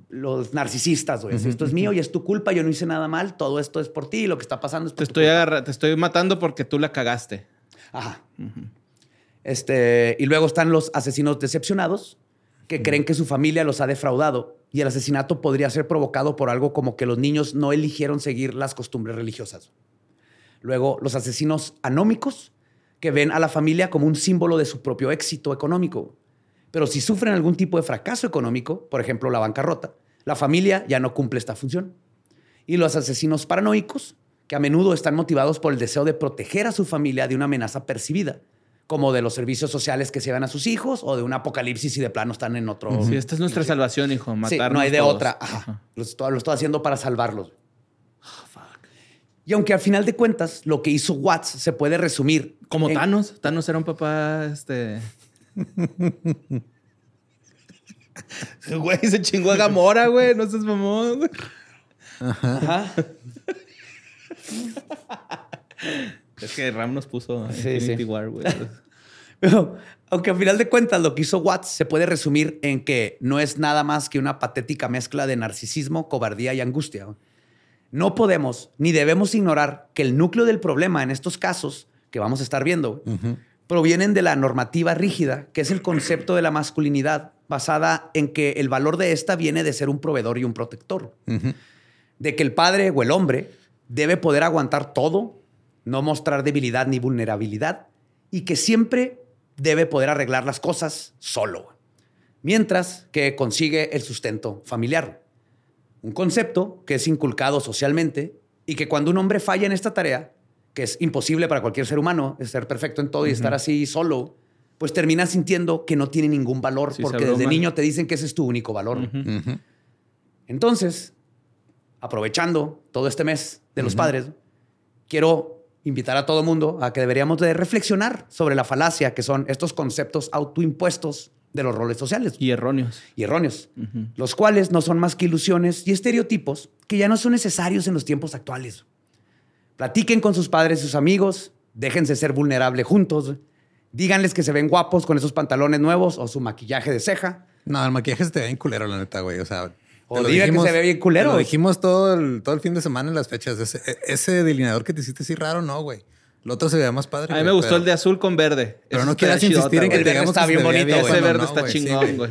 los narcisistas, güey. Esto es mío y es tu culpa, yo no hice nada mal, todo esto es por ti, lo que está pasando es por te estoy te estoy matando porque tú la cagaste. Ajá. Este, y luego están los asesinos decepcionados que creen que su familia los ha defraudado y el asesinato podría ser provocado por algo como que los niños no eligieron seguir las costumbres religiosas. Luego, los asesinos anómicos que ven a la familia como un símbolo de su propio éxito económico. Pero si sufren algún tipo de fracaso económico, por ejemplo la bancarrota, la familia ya no cumple esta función. Y los asesinos paranoicos, que a menudo están motivados por el deseo de proteger a su familia de una amenaza percibida, como de los servicios sociales que se van a sus hijos o de un apocalipsis y de plano están en otro. Sí, esta es nuestra salvación, hijo. Matarnos sí, no hay de otra. Lo, estoy, haciendo para salvarlos. Y aunque al final de cuentas lo que hizo Watts se puede resumir. Como Thanos. Thanos era un papá, este. güey, se chingó a Gamora, güey. No seas mamón, güey. Ajá. es que Ram nos puso sí, Infinity War, güey. Pero, aunque al final de cuentas lo que hizo Watts se puede resumir en que no es nada más que una patética mezcla de narcisismo, cobardía y angustia. No podemos ni debemos ignorar que el núcleo del problema en estos casos que vamos a estar viendo provienen de la normativa rígida, que es el concepto de la masculinidad basada en que el valor de esta viene de ser un proveedor y un protector. De que el padre o el hombre debe poder aguantar todo, no mostrar debilidad ni vulnerabilidad y que siempre debe poder arreglar las cosas solo, mientras que consigue el sustento familiar. Un concepto que es inculcado socialmente y que cuando un hombre falla en esta tarea, que es imposible para cualquier ser humano, ser perfecto en todo y estar así solo, pues termina sintiendo que no tiene ningún valor porque desde niño te dicen que ese es tu único valor. Entonces, aprovechando todo este mes de los padres, quiero invitar a todo mundo a que deberíamos de reflexionar sobre la falacia que son estos conceptos autoimpuestos de los roles sociales. Y erróneos. Y erróneos. Los cuales no son más que ilusiones y estereotipos que ya no son necesarios en los tiempos actuales. Platiquen con sus padres y sus amigos, déjense ser vulnerables juntos, díganles que se ven guapos con esos pantalones nuevos o su maquillaje de ceja. No, el maquillaje se te ve bien culero, la neta, güey. O sea, o diga que se ve bien culero. Lo dijimos todo el, todo el fin de semana en las fechas. Ese, ese delineador que te hiciste así raro, no, güey. El otro se veía más padre. A mí me gustó el de azul con verde. Pero no quieras insistir en que digamos está bien bonito. Ese verde está chingón, güey.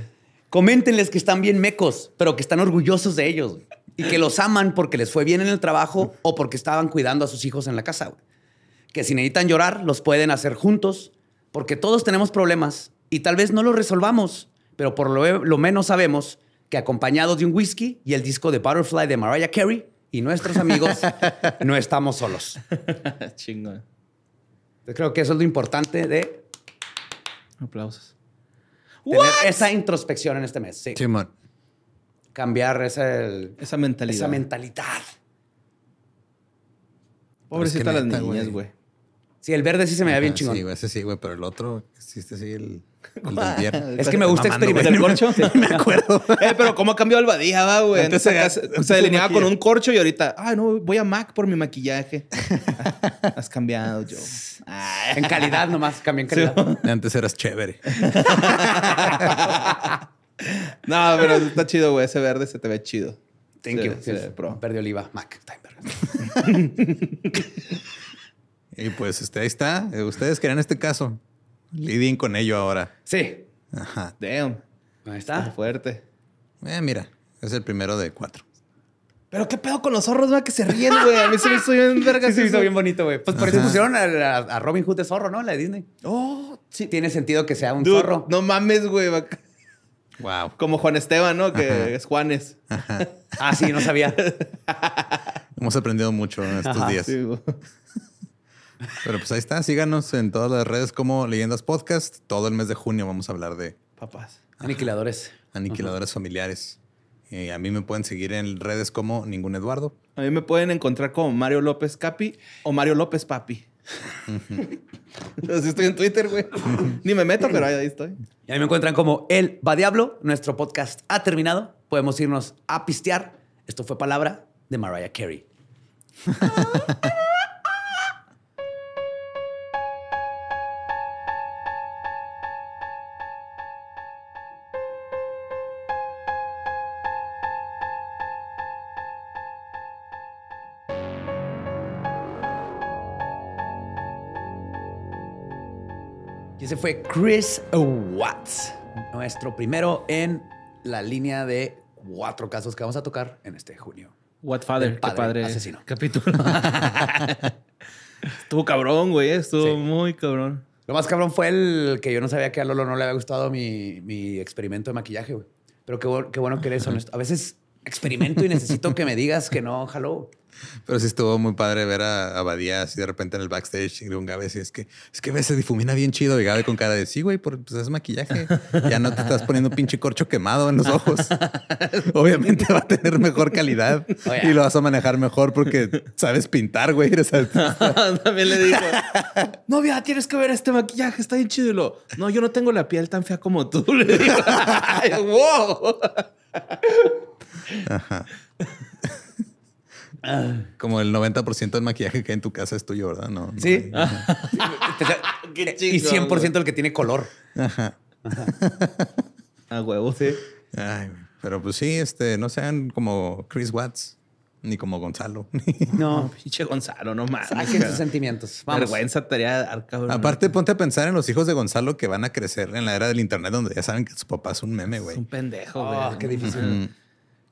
Coméntenles que están bien mecos, pero que están orgullosos de ellos y que los aman porque les fue bien en el trabajo o porque estaban cuidando a sus hijos en la casa. Que si necesitan llorar, los pueden hacer juntos porque todos tenemos problemas y tal vez no los resolvamos, pero por lo, lo menos sabemos que acompañados de un whisky y el disco de Butterfly de Mariah Carey y nuestros amigos, no estamos solos. Chingón creo que eso es lo importante de... Aplausos. Tener esa introspección en este mes. Sí. Cambiar esa, esa mentalidad. Esa mentalidad. Pobrecita las niñas, güey. Sí, el verde sí se me ve bien chingón. Sí, güey, ese sí, güey, pero el otro, existe sí, el, Es que me gusta experimentar el corcho. me acuerdo. eh, pero cómo ha cambiado el badía, va, güey. Antes se, se delineaba con un corcho y ahorita, ay, no, voy a Mac por mi maquillaje. Has cambiado, yo. en calidad nomás, cambié en calidad. Antes eras chévere. no, pero está chido, güey. Ese verde se te ve chido. Thank you. Verde oliva, Mac. Y pues este, ahí está. Eh, ustedes querían este caso. Lidien con ello ahora. Sí. Ajá. Damn. Ahí está. fuerte. Eh, mira, es el primero de cuatro. Pero qué pedo con los zorros, va, que se ríen, güey. A mí se me hizo bien verga. Sí, se hizo bien bonito, güey. Pues por eso pusieron a, Robin Hood de zorro, ¿no? La de Disney. Oh, sí. Tiene sentido que sea un zorro. No mames, güey. Wow. Como Juan Esteban, ¿no? Que es Juanes. Ah, sí, no sabía. Hemos aprendido mucho en estos días. Sí, güey. Pero pues ahí está, síganos en todas las redes como Leyendas Podcast. Todo el mes de junio vamos a hablar de papás. Aniquiladores. Aniquiladores familiares. Y a mí me pueden seguir en redes como Ningún Eduardo. A mí me pueden encontrar como Mario López Capi o Mario López Papi. Así estoy en Twitter, güey. Ni me meto, pero ahí estoy. Y ahí me encuentran como El Va Diablo. Nuestro podcast ha terminado. Podemos irnos a pistear. Esto fue palabra de Mariah Carey. Y ese fue Chris Watts, nuestro primero en la línea de cuatro casos que vamos a tocar en este junio. What Father, El qué padre padre asesino. capítulo. Estuvo cabrón, güey. Estuvo Sí. muy cabrón. Lo más cabrón fue el que yo no sabía que a Lolo no le había gustado mi, mi experimento de maquillaje, güey. Pero qué, qué bueno que eres honesto. A veces experimento y necesito que me digas que no, jaló. Pero sí estuvo muy padre ver a, a Badía así de repente en el backstage de un Gabe y es que es que ves, se difumina bien chido y Gabe con cara de sí, güey, pues es maquillaje. Ya no te estás poniendo un pinche corcho quemado en los ojos. Obviamente va a tener mejor calidad Oye. y lo vas a manejar mejor porque sabes pintar, güey. Eres. También le dijo, novia, tienes que ver este maquillaje, está bien chido. Y lo, no, yo no tengo la piel tan fea como tú. Le digo, Ay, wow. Como el 90% del maquillaje que hay en tu casa es tuyo, ¿verdad? No. no Sí. hay- Qué y chingón, 100% el que tiene color. A huevo, sí. Ay, pero pues sí, este, no sean como Chris Watts ni como Gonzalo. No. Pinche Gonzalo, no mames. Saquen sus sentimientos. Vamos. Vergüenza te haría dar, cabrón. Aparte, ponte a pensar en los hijos de Gonzalo que van a crecer en la era del internet donde ya saben que su papá es un meme, es güey. un pendejo, Ah, güey. qué difícil. Mm.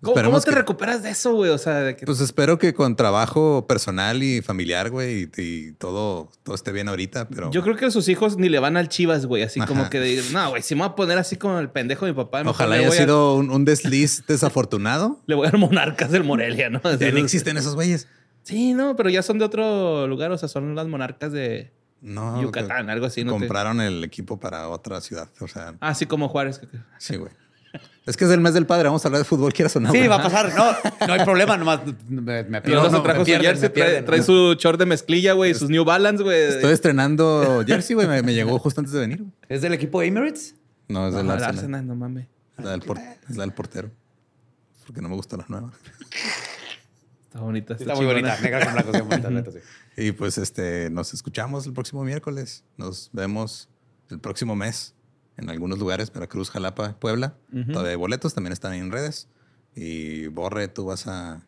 ¿Cómo, te que- recuperas de eso, güey? O sea, de que Pues espero que con trabajo personal y familiar, güey, y, y todo, todo esté bien ahorita, pero Yo creo que sus hijos ni le van al Chivas, güey. Así como que de, no, güey, si me voy a poner así como el pendejo de mi papá, ojalá haya a- sido un, un desliz desafortunado. le voy a dar monarcas del Morelia, ¿no? Ya no existen esos güeyes. Sí, no, pero ya son de otro lugar. O sea, son las monarcas de No. Yucatán, algo así. ¿no? Compraron el equipo para otra ciudad. O sea, Ah, sí, como Juárez. sí, güey. Es que es el mes del padre. Vamos a hablar de fútbol, quieras o no. Sí, va a pasar. No, no hay problema. Nomás me, me pierdo. se no, trajo me su pierden, jersey, me trae, pierden. trae su short de mezclilla, güey, sus New Balance, güey. Estoy estrenando jersey, güey. Me, me llegó justo antes de venir. ¿Es del equipo Emirates? No, es del No, el Arsenal. Arsenal, no mames. Es la del, por- es la del portero. Porque no me gustan las nuevas. Está bonita. Está muy chingona. bonita. Negra con blanco. sí, bonita, neta, sí. Y pues este, nos escuchamos el próximo miércoles. Nos vemos el próximo mes en algunos lugares, Veracruz, Jalapa, Puebla. Todavía hay boletos, también están ahí en redes. Y Borre, tú vas a...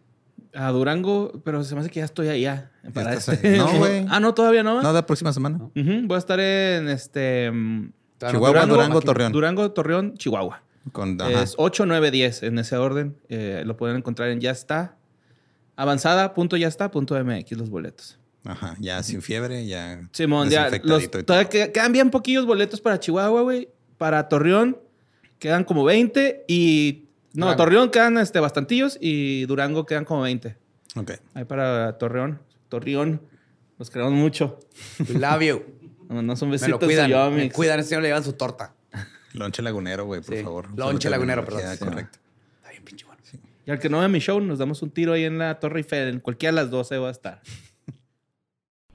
A Durango, pero se me hace que ya estoy allá. Para este. No, güey. ah, no, todavía no. No, la próxima semana. Voy a estar en este. mm, Chihuahua, Durango, Torreón. Durango, Torreón, Chihuahua. Con. Es 8, 9, 10 en ese orden. Eh, lo pueden encontrar en ya está. Avanzada.yasta.mx los boletos. Ajá, ya sin fiebre, ya. Simón, ya. Los, todavía quedan bien poquillos boletos para Chihuahua, güey. Para Torreón quedan como 20 y. No, Durango. Torreón quedan este, bastantillos y Durango quedan como 20. Ok. Ahí para Torreón. Torreón. Los queremos mucho. Love you. No, no son Me besitos lo cuidan. yo, Me cuidan. Este señor le llevan su torta. Lonche lagunero, güey, por Sí, favor. lonche lagunero, perdón. Correcto. Está bien, pinche bueno. Y al que no vea mi show, nos damos un tiro ahí en la Torre Eiffel. En cualquiera de las 12 va a estar.